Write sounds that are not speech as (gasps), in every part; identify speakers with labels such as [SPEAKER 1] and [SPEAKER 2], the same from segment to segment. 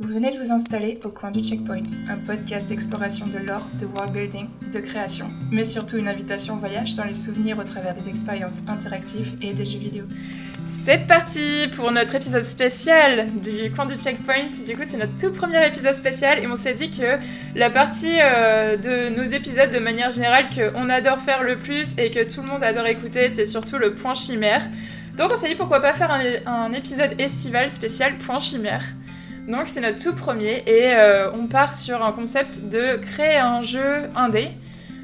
[SPEAKER 1] Vous venez de vous installer au coin du Checkpoint, un podcast d'exploration de l'or, de world building, de création, mais surtout une invitation au voyage dans les souvenirs au travers des expériences interactives et des jeux vidéo. C'est parti pour notre épisode spécial du coin du Checkpoint. Du coup, c'est notre tout premier épisode spécial et on s'est dit que la partie euh, de nos épisodes de manière générale qu'on adore faire le plus et que tout le monde adore écouter, c'est surtout le point chimère. Donc on s'est dit pourquoi pas faire un, un épisode estival spécial point chimère. Donc c'est notre tout premier et euh, on part sur un concept de créer un jeu indé.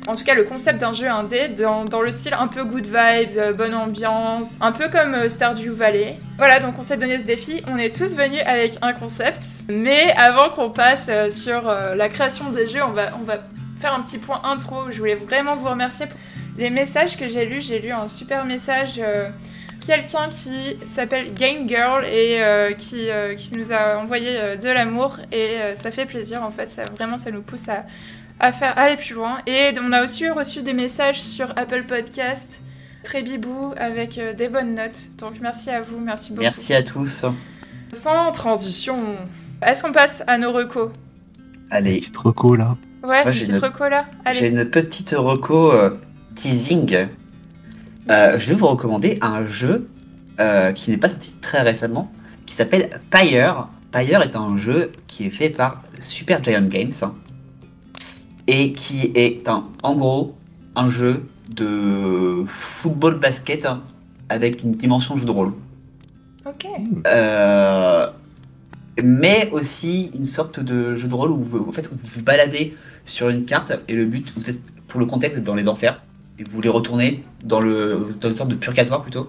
[SPEAKER 1] En tout cas, le concept d'un jeu indé dans, dans, le style un peu good vibes, euh, bonne ambiance, un peu comme euh, Stardew Valley. Voilà, donc on s'est donné ce défi. On est tous venus avec un concept. Mais avant qu'on passe sur la création des jeux, on va, on va faire un petit point intro. Je voulais vraiment vous remercier pour les messages que j'ai lus. J'ai lu un super message quelqu'un qui s'appelle Game Girl et euh, qui, euh, qui, nous a envoyé euh, de l'amour et euh, ça fait plaisir en fait, ça, vraiment ça nous pousse à, à faire aller plus loin. Et on a aussi reçu des messages sur Apple Podcast, très bibou, avec euh, des bonnes notes. Donc merci à vous, merci beaucoup.
[SPEAKER 2] Merci à tous.
[SPEAKER 1] Sans transition, est-ce qu'on passe à nos recos?
[SPEAKER 2] Allez,
[SPEAKER 3] Petite reco là.
[SPEAKER 1] Ouais,
[SPEAKER 2] Moi,
[SPEAKER 1] petite
[SPEAKER 2] une-
[SPEAKER 1] reco là
[SPEAKER 2] j'ai
[SPEAKER 1] Allez.
[SPEAKER 2] une petite reco euh, teasing. Euh, je vais vous recommander un jeu euh, qui n'est pas sorti très récemment, qui s'appelle Pyre. Pyre est un jeu qui est fait par Super Giant Games hein, et qui est un, en gros un jeu de football basket hein, avec une dimension jeu de rôle.
[SPEAKER 1] Ok.
[SPEAKER 2] Euh, mais aussi une sorte de jeu de rôle où vous, en fait, vous vous baladez sur une carte et le but, vous êtes pour le contexte dans les enfers et vous voulez retourner dans le dans une sorte de purgatoire plutôt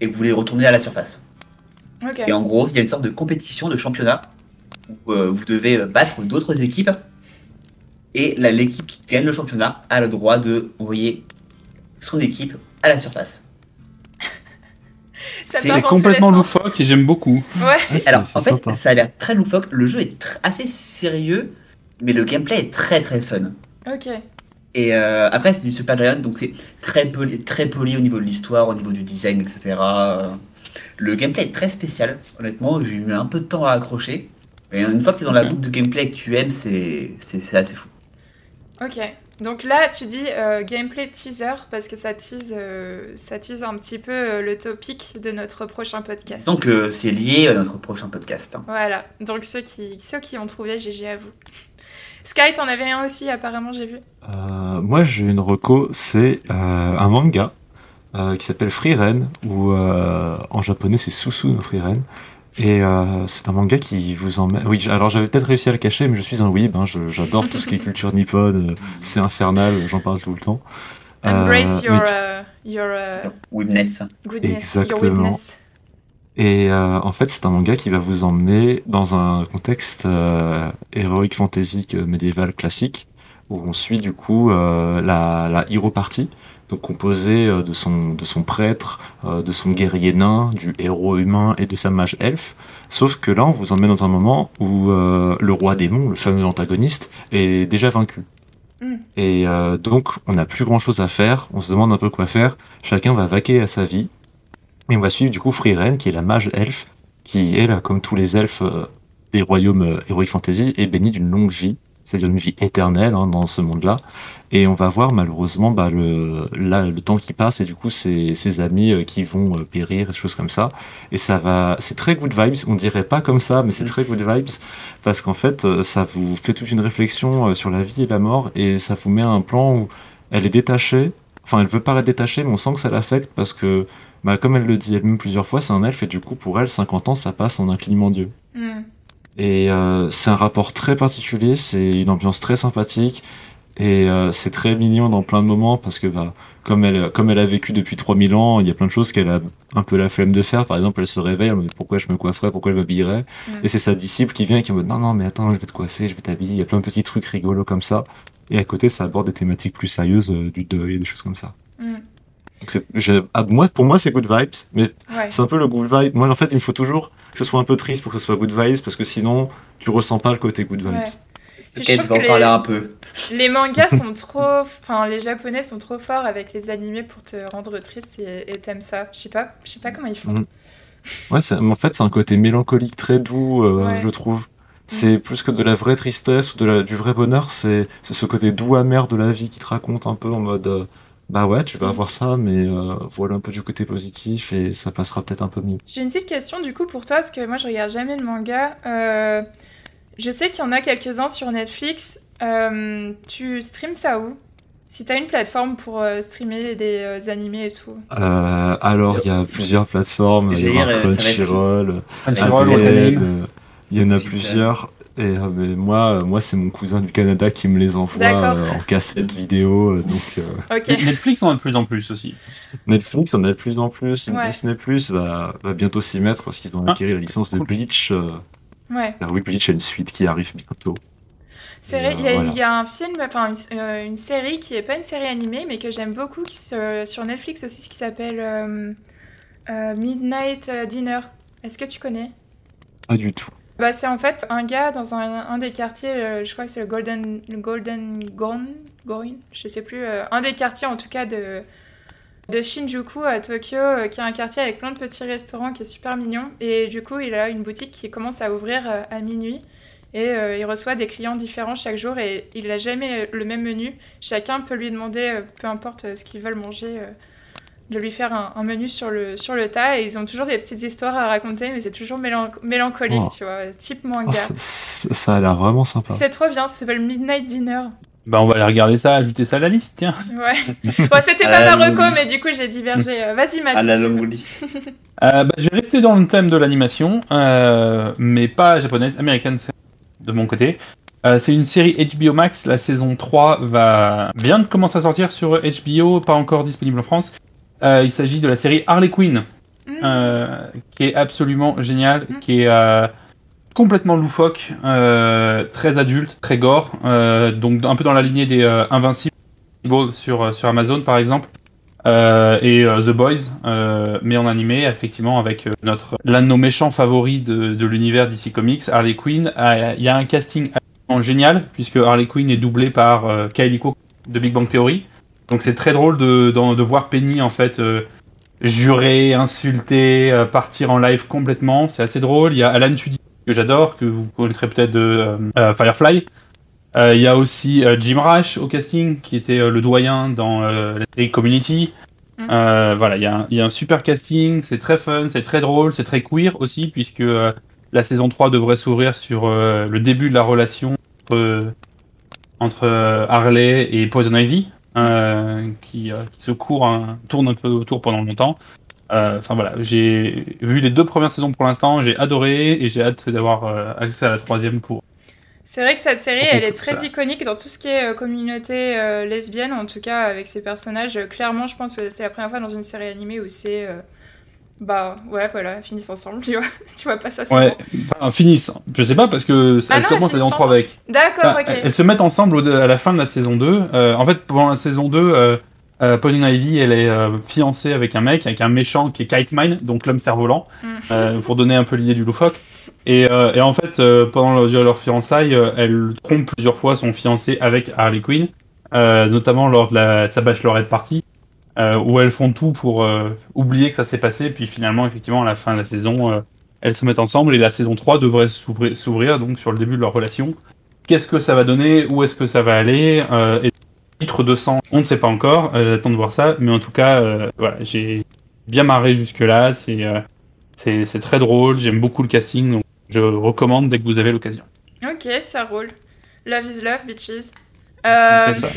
[SPEAKER 2] et vous voulez retourner à la surface.
[SPEAKER 1] Ok.
[SPEAKER 2] Et en gros, il y a une sorte de compétition de championnat où euh, vous devez battre d'autres équipes et l'équipe qui gagne le championnat a le droit de envoyer son équipe à la surface. (laughs)
[SPEAKER 1] Ça
[SPEAKER 2] c'est
[SPEAKER 3] complètement loufoque et j'aime beaucoup.
[SPEAKER 1] Ouais.
[SPEAKER 3] Ouais,
[SPEAKER 2] Alors, en fait,
[SPEAKER 3] sympa.
[SPEAKER 2] ça a l'air très loufoque. Le jeu est assez sérieux, mais le gameplay est très très fun.
[SPEAKER 1] Ok.
[SPEAKER 2] Et euh, après, c'est du Super Giant, donc c'est très poli, très poli au niveau de l'histoire, au niveau du design, etc. Euh, Le gameplay est très spécial. Honnêtement, j'ai eu un peu de temps à accrocher. Et une fois que tu es dans la boucle de gameplay que tu aimes, c'est assez fou.
[SPEAKER 1] Ok. Donc là, tu dis euh, gameplay teaser parce que ça tease, euh, ça tease un petit peu euh, le topic de notre prochain podcast.
[SPEAKER 2] Donc euh, c'est lié à notre prochain podcast. hein.
[SPEAKER 1] Voilà. Donc ceux qui, ceux qui ont trouvé, GG à vous. Sky, t'en avais un aussi, apparemment, j'ai vu.
[SPEAKER 3] Euh, moi, j'ai une reco, c'est euh, un manga euh, qui s'appelle Free Ren, ou euh, en japonais c'est Susu no Free Ren. Et euh, c'est un manga qui vous emmène. Oui, alors j'avais peut-être réussi à le cacher, mais je suis un weeb. Hein, J'adore tout ce qui est culture nippone. c'est infernal, j'en parle tout le temps. Euh,
[SPEAKER 1] Embrace your,
[SPEAKER 3] mais-
[SPEAKER 1] uh, your uh, goodness, your
[SPEAKER 3] Exactement.
[SPEAKER 1] weakness.
[SPEAKER 3] Et euh, en fait, c'est un manga qui va vous emmener dans un contexte euh, héroïque fantasy euh, médiéval classique, où on suit du coup euh, la, la hero party, donc composée euh, de son de son prêtre, euh, de son guerrier nain, du héros humain et de sa mage elfe. Sauf que là, on vous emmène dans un moment où euh, le roi démon, le fameux antagoniste, est déjà vaincu.
[SPEAKER 1] Mm.
[SPEAKER 3] Et euh, donc, on n'a plus grand chose à faire. On se demande un peu quoi faire. Chacun va vaquer à sa vie. Et on va suivre du coup Freeren, qui est la mage elfe, qui est là, comme tous les elfes euh, des royaumes euh, Heroic Fantasy, est bénie d'une longue vie, c'est-à-dire une vie éternelle hein, dans ce monde-là. Et on va voir malheureusement bah, le, là, le temps qui passe et du coup ses, ses amis euh, qui vont euh, périr, des choses comme ça. Et ça va, c'est très good vibes. On dirait pas comme ça, mais c'est très good vibes parce qu'en fait, ça vous fait toute une réflexion sur la vie et la mort et ça vous met un plan où elle est détachée. Enfin, elle veut paraître détachée, mais on sent que ça l'affecte parce que bah, comme elle le dit elle-même plusieurs fois, c'est un elfe et du coup, pour elle, 50 ans, ça passe en un clignement d'yeux.
[SPEAKER 1] Hmm.
[SPEAKER 3] Et euh, c'est un rapport très particulier, c'est une ambiance très sympathique et euh, c'est très mignon dans plein de moments parce que bah, comme elle comme elle a vécu depuis 3000 ans, il y a plein de choses qu'elle a un peu la flemme de faire. Par exemple, elle se réveille, elle me dit pourquoi je me coifferais, pourquoi elle m'habillerait.
[SPEAKER 1] Mm.
[SPEAKER 3] Et c'est sa disciple qui vient et qui me dit non non mais attends, je vais te coiffer, je vais t'habiller. Il y a plein de petits trucs rigolos comme ça. Et à côté, ça aborde des thématiques plus sérieuses euh, du deuil et des choses comme ça.
[SPEAKER 1] Hmm.
[SPEAKER 3] Ah, moi, pour moi, c'est good vibes, mais
[SPEAKER 1] Ouais.
[SPEAKER 3] c'est un peu le good vibe. Moi, en fait, il me faut toujours que ce soit un peu triste pour que ce soit good vibes, parce que sinon, tu ressens pas le côté good vibes.
[SPEAKER 1] Ouais.
[SPEAKER 2] Ok,
[SPEAKER 1] Je
[SPEAKER 2] tu
[SPEAKER 1] trouve
[SPEAKER 2] vas en parler
[SPEAKER 1] les-
[SPEAKER 2] un peu.
[SPEAKER 1] Les mangas sont (laughs) trop. Enfin, les japonais sont trop forts avec les animés pour te rendre triste et et t'aimes ça. Je sais pas, je sais pas comment ils font.
[SPEAKER 3] Mm. Ouais, en fait, c'est un côté mélancolique très doux, euh,
[SPEAKER 1] Ouais.
[SPEAKER 3] je trouve. C'est plus que de la vraie tristesse ou de la, du vrai bonheur, c'est c'est ce côté doux amer de la vie qui te raconte un peu en mode euh, bah ouais, tu vas
[SPEAKER 1] Mm.
[SPEAKER 3] avoir ça, mais euh, voilà un peu du côté positif et ça passera peut-être un peu mieux.
[SPEAKER 1] J'ai une petite question du coup pour toi, parce que moi je regarde jamais de manga. Euh, je sais qu'il y en a quelques-uns sur Netflix. Euh, tu streams ça où? Si t'as une plateforme pour euh, streamer des euh, animés et tout.
[SPEAKER 3] Euh, alors, il y a plusieurs plateformes, il y a Crunchyroll, il y en a plusieurs. Et euh, mais moi, euh, moi c'est mon cousin du Canada qui me les envoie euh, en cassette vidéo. donc euh.
[SPEAKER 4] Netflix en a de plus en plus aussi.
[SPEAKER 3] Netflix en a de plus en plus.
[SPEAKER 1] Ouais.
[SPEAKER 3] Disney Plus va, va bientôt s'y mettre parce qu'ils ont
[SPEAKER 4] Ah,
[SPEAKER 3] acquis la licence de. Bleach. euh,
[SPEAKER 1] Ouais.
[SPEAKER 3] oui, Bleach a une suite qui arrive bientôt.
[SPEAKER 1] C'est
[SPEAKER 3] Et,
[SPEAKER 1] vrai, il y, a-
[SPEAKER 3] voilà.
[SPEAKER 1] il y a un film, enfin une, euh, une série qui est pas une série animée, mais que j'aime beaucoup, qui se- sur Netflix aussi, qui s'appelle euh, euh, Midnight Dinner. Est-ce que tu connais?
[SPEAKER 3] Pas du tout.
[SPEAKER 1] Bah, c'est en fait un gars dans un, un des quartiers, euh, je crois que c'est le Golden, le Golden Gon, Gorin, je sais plus, euh, un des quartiers en tout cas de, de Shinjuku à Tokyo, euh, qui est un quartier avec plein de petits restaurants qui est super mignon. Et du coup, il a une boutique qui commence à ouvrir à minuit. Et il reçoit des clients différents chaque jour et il n'a jamais le même menu. Chacun peut lui demander, peu importe ce qu'ils veulent manger, de lui faire un, un menu sur le, sur le tas. Et ils ont toujours des petites histoires à raconter, mais c'est toujours mélan- mélancolique,
[SPEAKER 3] Oh.
[SPEAKER 1] tu vois, type
[SPEAKER 3] Oh,
[SPEAKER 1] manga.
[SPEAKER 3] ça, ça- ça a l'air vraiment sympa.
[SPEAKER 1] c'est trop bien, ça s'appelle Midnight Dinner.
[SPEAKER 4] Bah, on va aller regarder ça, ajouter ça à la liste, tiens.
[SPEAKER 1] Ouais. (laughs) bon, c'était pas ma reco, mais du coup, j'ai divergé. Euh, Vas-y, Matt.
[SPEAKER 2] À la longue liste. (laughs)
[SPEAKER 4] Euh, bah, je vais rester dans le thème de l'animation, euh, mais pas japonaise, américaine c'est de mon côté. Euh, c'est une série HBO Max, la saison 3 va... vient de commencer à sortir sur HBO, pas encore disponible en France. Euh, il s'agit de la série Harley Quinn,
[SPEAKER 1] Mm.
[SPEAKER 4] euh, qui est absolument géniale,
[SPEAKER 1] Mhm.
[SPEAKER 4] qui est euh, complètement loufoque, très adulte, très gore, donc un peu dans la lignée des euh, Invincible sur, sur Amazon par exemple. Et The Boys, mais en animé, effectivement, avec notre l'un de nos méchants favoris de, de l'univers DC Comics, Harley Quinn. Il y a un casting absolument génial, puisque Harley Quinn est doublée par Kylie Cook de Big Bang Theory. Donc c'est très drôle de, de, de voir Penny, en fait, euh, jurer, insulter, euh, partir en live complètement. C'est assez drôle. Il y a Alan Tudyk, que j'adore, que vous connaîtrez peut-être de euh, euh, Firefly. Euh, Il y a aussi euh, Jim Rash au casting, qui était euh, le doyen dans euh, la série Community. Euh, voilà, il y, a il y a un super casting, c'est très fun, c'est très drôle, c'est très queer aussi, puisque euh, la saison 3 devrait s'ouvrir sur euh, le début de la relation entre, entre Harley et Poison Ivy, euh, qui, euh, qui se court, tourne un peu autour pendant longtemps. Euh, Enfin voilà, j'ai vu les deux premières saisons pour l'instant, j'ai adoré et j'ai hâte d'avoir accès à la troisième pour
[SPEAKER 1] C'est vrai que cette série, elle est très iconique dans tout ce qui est communauté lesbienne, en tout cas avec ses personnages. Clairement, je pense que c'est la première fois dans une série animée où c'est. Bah ouais, voilà, finissent ensemble, tu vois. (laughs) tu vois pas ça.
[SPEAKER 4] Ouais, enfin, finissent. Je sais pas parce que ça
[SPEAKER 1] Ah non,
[SPEAKER 4] commence la saison
[SPEAKER 1] finissent
[SPEAKER 4] 3
[SPEAKER 1] pas
[SPEAKER 4] avec.
[SPEAKER 1] D'accord,
[SPEAKER 4] Enfin,
[SPEAKER 1] ok.
[SPEAKER 4] Elles se mettent ensemble à la fin de la saison 2. Euh, en fait, pendant la saison 2, euh, euh, Poison Ivy, elle est euh, fiancée avec un mec, avec un méchant qui est Kite Mine, donc l'homme cerf-volant,
[SPEAKER 1] Mm.
[SPEAKER 4] euh, pour donner un peu l'idée du loufoque. Et, et en fait, pendant leur, leur fiançailles, elle trompe plusieurs fois son fiancé avec Harley Quinn, notamment lors de la, sa bachelorette party, euh, où elles font tout pour euh, oublier que ça s'est passé, puis finalement, effectivement, à la fin de la saison, euh, elles se mettent ensemble, et la saison 3 devrait s'ouvrir, donc sur le début de leur relation. Qu'est-ce que ça va donner? Où est-ce que ça va aller? Euh, et titre 200, on ne sait pas encore. euh, J'attends de voir ça, mais en tout cas, euh, voilà, j'ai bien marré jusque là. C'est euh, très drôle. J'aime beaucoup le casting, donc je recommande dès que vous avez l'occasion.
[SPEAKER 1] Ok, ça roule. Love is love, bitches. Euh,
[SPEAKER 4] ça.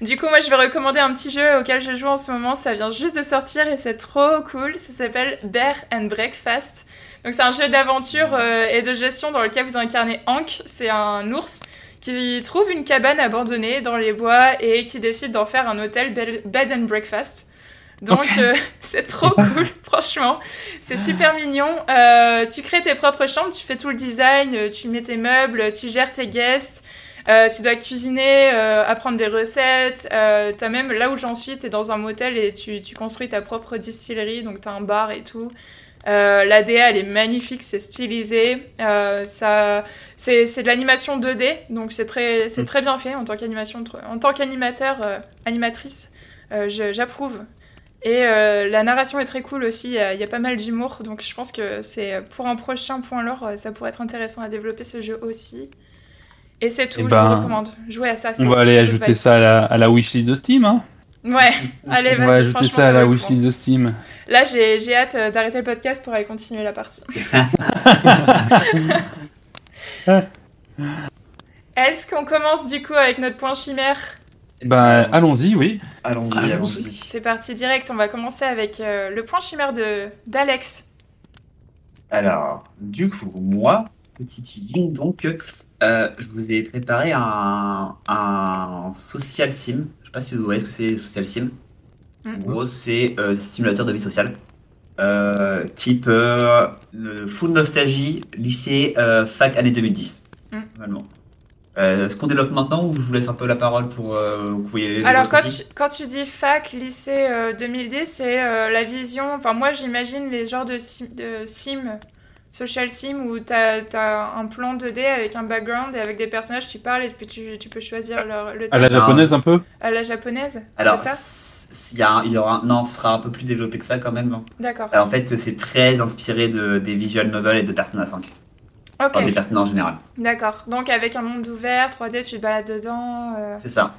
[SPEAKER 1] Du coup, moi, je vais recommander un petit jeu auquel je joue en ce moment. Ça vient juste de sortir et c'est trop cool. Ça s'appelle Bear and Breakfast. Donc, c'est un jeu d'aventure euh, et de gestion dans lequel vous incarnez Hank. C'est un ours qui trouve une cabane abandonnée dans les bois et qui décide d'en faire un hôtel bed and breakfast. Donc, euh, (laughs) c'est trop cool, (laughs) franchement. C'est super mignon. Euh, tu crées tes propres chambres, tu fais tout le design, tu mets tes meubles, tu gères tes guests. Euh, tu dois cuisiner, euh, apprendre des recettes. Euh, t'as même là où j'en suis, t'es dans un motel et tu, tu construis ta propre distillerie, donc t'as un bar et tout. La DA elle est magnifique, c'est stylisé. Ça, c'est, c'est de l'animation 2D, donc c'est très, c'est
[SPEAKER 4] Mm.
[SPEAKER 1] très bien fait en tant qu'animation, en tant qu'animateur, animatrice. je- j'approuve. Et la narration est très cool aussi, il y, a- y a pas mal d'humour, donc je pense que c'est pour un prochain point lore, ça pourrait être intéressant à développer ce jeu aussi. Et c'est tout,
[SPEAKER 4] Eh
[SPEAKER 1] je
[SPEAKER 4] ben,
[SPEAKER 1] vous recommande. Jouez à ça.
[SPEAKER 4] On va aller ajouter ça à la, à la wishlist de Steam. Hein.
[SPEAKER 1] Ouais, allez,
[SPEAKER 4] On va
[SPEAKER 1] vas-y,
[SPEAKER 4] ajouter ça à la wishlist de Steam.
[SPEAKER 1] Là, j'ai j'ai hâte euh, d'arrêter le podcast pour aller continuer la partie. (laughs) (laughs) Est-ce qu'on commence du coup avec notre point chimère?
[SPEAKER 4] Bah, allons-y, oui.
[SPEAKER 2] Allons-y,
[SPEAKER 3] Allons-y.
[SPEAKER 2] allons-y.
[SPEAKER 1] C'est parti direct, on va commencer avec euh, le point chimère de d'Alex.
[SPEAKER 2] Alors, du coup, moi, petit teasing, donc, euh, je vous ai préparé un, un social sim. Je sais pas si vous voyez ce que c'est social sim. En
[SPEAKER 1] Mhm.
[SPEAKER 2] gros, c'est euh, simulateur de vie sociale. Euh, type euh, full nostalgie, lycée, fac, année 2010.
[SPEAKER 1] Mhm.
[SPEAKER 2] Normalement. Euh, ce qu'on développe maintenant ou je vous laisse un peu la parole pour euh, que vous voyez les
[SPEAKER 1] Alors quand tu, quand tu dis fac, lycée euh, 2010, c'est la vision, enfin moi j'imagine les genres de sim, de sim social sim où t'as as un plan 2D avec un background et avec des personnages, tu parles et puis tu, tu peux choisir leur, le
[SPEAKER 4] À la
[SPEAKER 1] thème.
[SPEAKER 4] japonaise un peu?
[SPEAKER 1] À la japonaise,
[SPEAKER 2] Alors,
[SPEAKER 1] c'est ça?
[SPEAKER 2] s- il y, a il y aura un- non, ce sera un peu plus développé que ça quand même.
[SPEAKER 1] D'accord.
[SPEAKER 2] Alors, en fait, c'est très inspiré de, des visual novels et de Persona 5. Enfin, des
[SPEAKER 1] Ok,
[SPEAKER 2] Persona en général.
[SPEAKER 1] d'accord. Donc avec un monde ouvert, 3D, tu te balades dedans. euh,
[SPEAKER 2] C'est ça.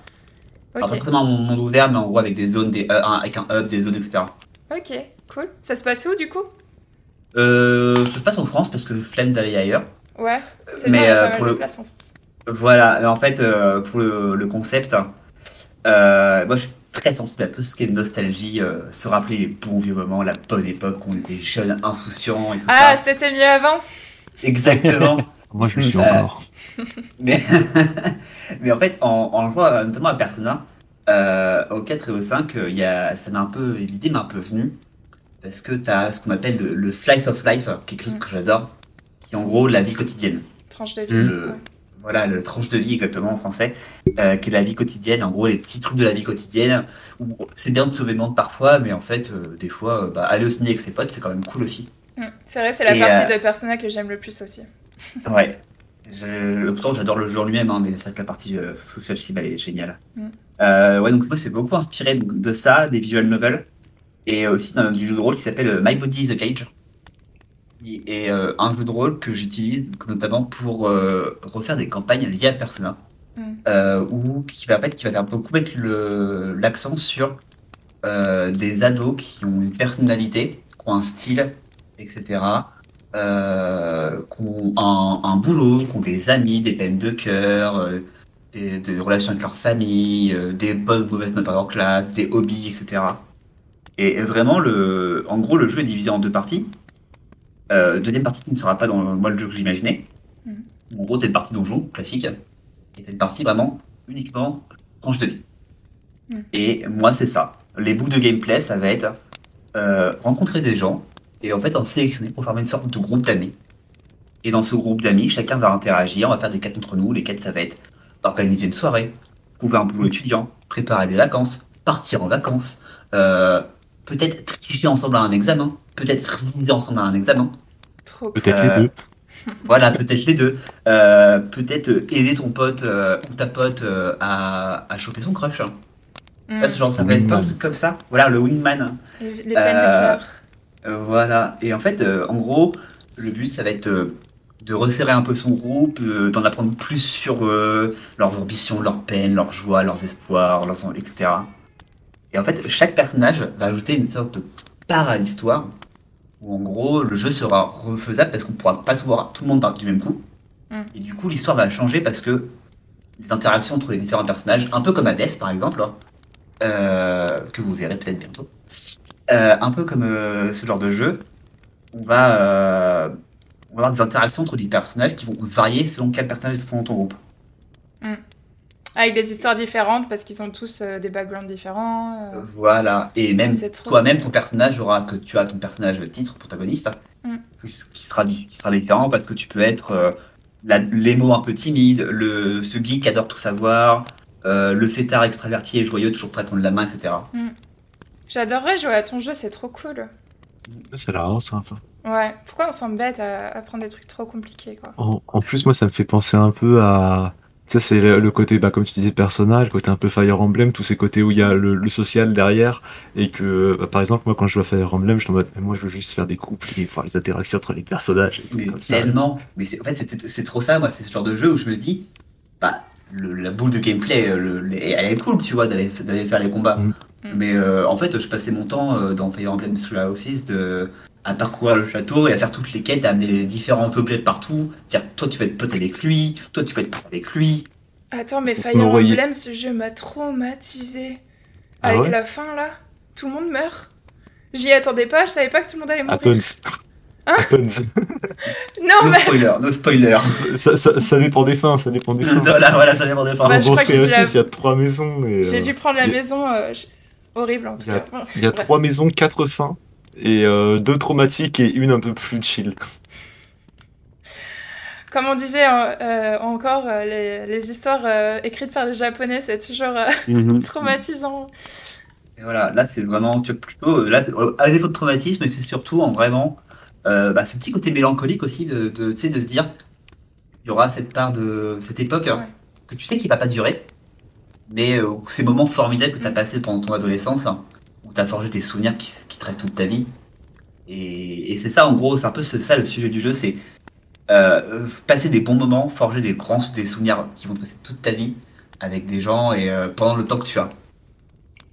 [SPEAKER 2] Alors, pas
[SPEAKER 1] Ok,
[SPEAKER 2] forcément un monde ouvert, mais en gros avec des zones, des, euh, avec un hub, des zones, etc.
[SPEAKER 1] ok, cool. Ça se passe où du coup?
[SPEAKER 2] Euh, ça se passe en France parce que flemme d'aller ailleurs.
[SPEAKER 1] Ouais, c'est
[SPEAKER 2] Mais,
[SPEAKER 1] bien,
[SPEAKER 2] euh,
[SPEAKER 1] pas mal
[SPEAKER 2] pour le-
[SPEAKER 1] place en France.
[SPEAKER 2] Voilà, en fait, euh, pour le, le concept, euh, moi je suis très sensible à tout ce qui est nostalgie, euh, se rappeler les bons vieux moments, la bonne époque où on était jeunes, insouciants et tout
[SPEAKER 1] Ah,
[SPEAKER 2] ça.
[SPEAKER 1] c'était mieux avant
[SPEAKER 2] Exactement. (laughs)
[SPEAKER 3] Moi, je le suis
[SPEAKER 2] Euh,
[SPEAKER 3] encore. (laughs)
[SPEAKER 2] Mais, (laughs) mais en fait, en, en jouant euh, notamment à Persona, euh, au 4 et au 5, euh, il y a, ça m'a un peu, l'idée m'a un peu venue. Parce que tu as ce qu'on appelle le, le slice of life, quelque chose que j'adore, qui est en gros la vie quotidienne.
[SPEAKER 1] Tranche de vie.
[SPEAKER 2] Le-
[SPEAKER 1] ouais.
[SPEAKER 2] Voilà, le tranche de vie exactement en français, euh, qui est la vie quotidienne, en gros les petits trucs de la vie quotidienne, où c'est bien de sauver le monde parfois, mais en fait, euh, des fois, euh, bah, aller au ciné avec ses potes, c'est quand même cool aussi.
[SPEAKER 1] Mm. C'est vrai, c'est la
[SPEAKER 2] Et,
[SPEAKER 1] partie
[SPEAKER 2] euh,
[SPEAKER 1] de Persona que j'aime le plus aussi. (laughs)
[SPEAKER 2] Ouais. Je, pourtant, j'adore le jeu en lui-même, hein, mais c'est vrai que la partie euh, social sim, elle est géniale.
[SPEAKER 1] Mm.
[SPEAKER 2] Euh, ouais, donc moi, c'est beaucoup inspiré de, de ça, des visual novels, et aussi d'un- du jeu de rôle qui s'appelle euh, My Body is a Cage. Et euh, un jeu de rôle que j'utilise notamment pour euh, refaire des campagnes liées à Persona,
[SPEAKER 1] Mm.
[SPEAKER 2] euh, ou qui va, en fait, qui va faire beaucoup mettre le- l'accent sur euh, des ados qui ont une personnalité, qui ont un style, etc euh, qui ont un, un boulot, qui ont des amis, des peines de cœur, euh, des, des relations avec leur famille, euh, des bonnes mauvaises notes dans leur classe, des hobbies, etc. Et vraiment, le, en gros, le jeu est divisé en deux parties. Euh, deuxième partie qui ne sera pas dans moi le jeu que j'imaginais.
[SPEAKER 1] Mhm.
[SPEAKER 2] En gros, t'as une partie donjon classique, et t'as une partie vraiment uniquement tranche de vie.
[SPEAKER 1] Mhm.
[SPEAKER 2] Et moi, c'est ça. Les bouts de gameplay, ça va être euh, rencontrer des gens et en fait en sélectionner pour former une sorte de groupe d'amis. Et dans ce groupe d'amis, chacun va interagir, on va faire des quêtes entre nous. Les quêtes, ça va être organiser une soirée, trouver un boulot étudiant, préparer des vacances, partir en vacances, euh, peut-être tricher ensemble à un examen, peut-être réviser ensemble à un examen.
[SPEAKER 1] Trop cool.
[SPEAKER 3] Peut-être
[SPEAKER 2] euh,
[SPEAKER 3] les deux. (laughs)
[SPEAKER 2] Voilà, peut-être les deux. Euh, peut-être euh, aider ton pote euh, ou ta pote euh, à, à choper son crush.
[SPEAKER 1] Mm.
[SPEAKER 2] Là, ce genre, ça va être pas un truc comme ça. Voilà, le wingman.
[SPEAKER 1] Les, les peines de cœur.
[SPEAKER 2] Voilà. Et en fait, euh, en gros, le but, ça va être euh, de resserrer un peu son groupe, euh, d'en apprendre plus sur euh, leurs ambitions, leurs peines, leurs joies, leurs espoirs, leurs... etc. Et en fait, chaque personnage va ajouter une sorte de part à l'histoire, où en gros, le jeu sera refaisable parce qu'on ne pourra pas tout voir tout le monde du même coup.
[SPEAKER 1] Mm.
[SPEAKER 2] Et du coup, l'histoire va changer parce que les interactions entre les différents personnages, un peu comme Hades par exemple, hein, euh, que vous verrez peut-être bientôt, euh, un peu comme euh, ce genre de jeu, on va, on va avoir des interactions entre des personnages qui vont varier selon quel personnage sont dans ton groupe.
[SPEAKER 1] Avec des histoires différentes parce qu'ils ont tous euh, des backgrounds différents. euh.
[SPEAKER 2] Voilà, et même toi-même, ton personnage aura ce que tu as ton personnage titre, protagoniste,
[SPEAKER 1] Mm.
[SPEAKER 2] qui, sera, qui sera différent parce que tu peux être euh, l'émo un peu timide, le, ce geek qui adore tout savoir, euh, le fêtard extraverti et joyeux, toujours prêt à prendre la main, etc.
[SPEAKER 1] J'adorerais jouer à ton jeu, c'est trop cool.
[SPEAKER 3] C'est la rare, ça. enfin.
[SPEAKER 1] Ouais, pourquoi on s'embête à, à prendre des trucs trop compliqués quoi?
[SPEAKER 3] En, en plus, moi, ça me fait penser un peu à Ça, c'est le, le côté, bah, comme tu disais, personnel, le côté un peu Fire Emblem, tous ces côtés où il y a le, le social derrière, et que, bah, par exemple, moi, quand je vois Fire Emblem, je suis en mode, mais moi, je veux juste faire des couples et voir les interactions entre les personnages. et tout
[SPEAKER 2] Mais
[SPEAKER 3] comme ça.
[SPEAKER 2] tellement. Mais en fait, c'est- trop ça, moi, c'est ce genre de jeu où je me dis, bah, le- la boule de gameplay, euh, le- le- elle est cool, tu vois, d'aller d'aller faire les combats.
[SPEAKER 3] Mm.
[SPEAKER 2] Mais euh, en fait, je passais mon temps euh, dans Fire Emblem Three Houses de, à parcourir le château et à faire toutes les quêtes, à amener les différents objets de partout. Dire, toi, tu vas être pote avec lui, toi, tu vas être pote avec lui.
[SPEAKER 1] Attends, mais Fire Emblem, ce jeu m'a traumatisé.
[SPEAKER 3] Ah
[SPEAKER 1] Avec
[SPEAKER 3] ouais
[SPEAKER 1] la fin là, tout le monde meurt. J'y attendais pas, je savais pas que tout le monde allait mourir.
[SPEAKER 3] Happens.
[SPEAKER 1] Hein (laughs)
[SPEAKER 3] Happens.
[SPEAKER 1] Non,
[SPEAKER 2] No
[SPEAKER 1] mais
[SPEAKER 2] spoiler, no spoiler.
[SPEAKER 3] ça, ça, ça dépend des fins, ça dépend des (laughs) fins.
[SPEAKER 2] voilà, voilà, ça dépend des fins.
[SPEAKER 1] Bah,
[SPEAKER 3] En
[SPEAKER 1] dû la-
[SPEAKER 3] il y a trois maisons. Et,
[SPEAKER 1] j'ai
[SPEAKER 3] euh,
[SPEAKER 1] dû prendre la maison euh, je- horrible en tout
[SPEAKER 3] Il y a-
[SPEAKER 1] cas.
[SPEAKER 3] Il y a trois maisons, quatre fins, et euh, deux traumatiques et une un peu plus chill.
[SPEAKER 1] Comme on disait euh, euh, encore, euh, les, les histoires euh, écrites par des japonais, c'est toujours euh,
[SPEAKER 3] Mhm.
[SPEAKER 1] traumatisant.
[SPEAKER 2] Et voilà, là c'est vraiment tu vois, plutôt là à défaut de traumatisme, c'est surtout en vraiment euh, bah, ce petit côté mélancolique aussi de, de, tu sais, de se dire il y aura cette part de cette époque hein,
[SPEAKER 1] Ouais.
[SPEAKER 2] que tu sais qui va pas durer, mais euh, ces moments formidables que tu as
[SPEAKER 1] Mm.
[SPEAKER 2] passés pendant ton adolescence, hein, où tu as forgé tes souvenirs qui, qui te restent toute ta vie. Et, et c'est ça en gros, c'est un peu ce- ça le sujet du jeu, c'est euh, passer des bons moments, forger des grands des souvenirs qui vont te rester toute ta vie avec des gens et euh, pendant le temps que tu as.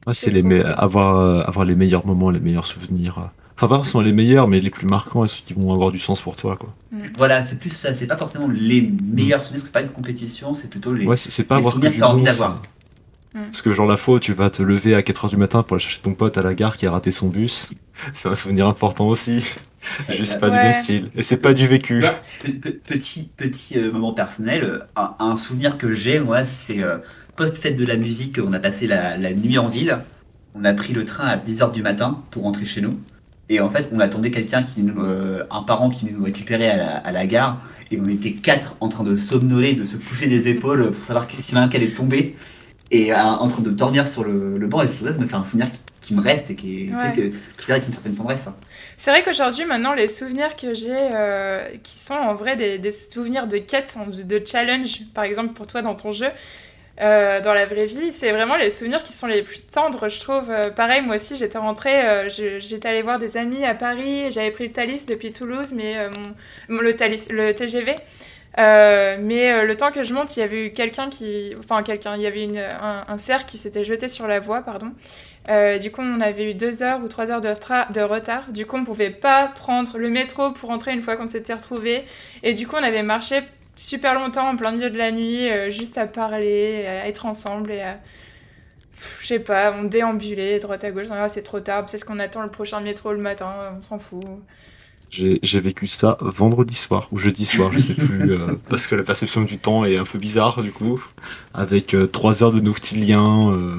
[SPEAKER 3] Ouais,
[SPEAKER 1] C'est
[SPEAKER 3] les me- avoir, euh, avoir les meilleurs moments, les meilleurs souvenirs. Enfin, pas forcément les meilleurs, mais les plus marquants et ceux qui vont avoir du sens pour toi, quoi.
[SPEAKER 2] Voilà, c'est plus ça, c'est pas forcément les meilleurs souvenirs, c'est pas une compétition, c'est plutôt les.
[SPEAKER 3] Ouais, c'est c'est pas
[SPEAKER 2] les
[SPEAKER 3] avoir que
[SPEAKER 2] souvenirs que t'as envie
[SPEAKER 3] bon,
[SPEAKER 2] d'avoir.
[SPEAKER 3] c'est-
[SPEAKER 1] Mm.
[SPEAKER 3] Parce que genre la où tu vas te lever à 4h du matin pour aller chercher ton pote à la gare qui a raté son bus, (laughs) c'est un souvenir important aussi. (laughs) Juste pas du même style. Et c'est pas du vécu.
[SPEAKER 2] Là, pe- pe- petit petit euh, moment personnel, euh, un, un souvenir que j'ai, moi, c'est euh, post-fête de la musique, on a passé la, la nuit en ville, on a pris le train à 10h du matin pour rentrer chez nous. Et en fait, on attendait quelqu'un qui nous, euh, un parent qui nous récupérait à la, à la gare, et on était quatre en train de somnoler, de se pousser des épaules pour savoir si l'un allait tomber, et euh, en train de dormir sur le, le banc. Et c'est ça, c'est un souvenir qui, qui me reste et qui, est-
[SPEAKER 1] Ouais.
[SPEAKER 2] que, que je dirais avec une certaine tendresse. hein.
[SPEAKER 1] C'est vrai qu'aujourd'hui, maintenant, les souvenirs que j'ai, euh, qui sont en vrai des, des souvenirs de quêtes, de, challenge, par exemple pour toi dans ton jeu, euh, dans la vraie vie, c'est vraiment les souvenirs qui sont les plus tendres, je trouve. Euh, pareil, moi aussi, j'étais rentrée, euh, j'étais allée voir des amis à Paris, j'avais pris le Thalys depuis Toulouse, mais mon, le, Thalys, le TGV. Euh, mais euh, le temps que je monte, il y avait eu quelqu'un qui. Enfin, quelqu'un, il y avait une, un, cerf qui s'était jeté sur la voie, pardon. Euh, du coup, on avait eu deux heures ou trois heures de, retard. Du coup, on pouvait pas prendre le métro pour rentrer une fois qu'on s'était retrouvés. Et du coup, on avait marché super longtemps en plein milieu de la nuit, juste à parler, à être ensemble et à. Je sais pas, on déambulait droite à gauche. Ah, c'est trop tard, c'est ce qu'on attend le prochain métro le matin, on s'en fout.
[SPEAKER 3] J'ai j'ai vécu ça vendredi soir ou jeudi soir, je sais plus, euh, (laughs) parce que la perception du temps est un peu bizarre du coup, avec euh, trois heures de noctilien, euh,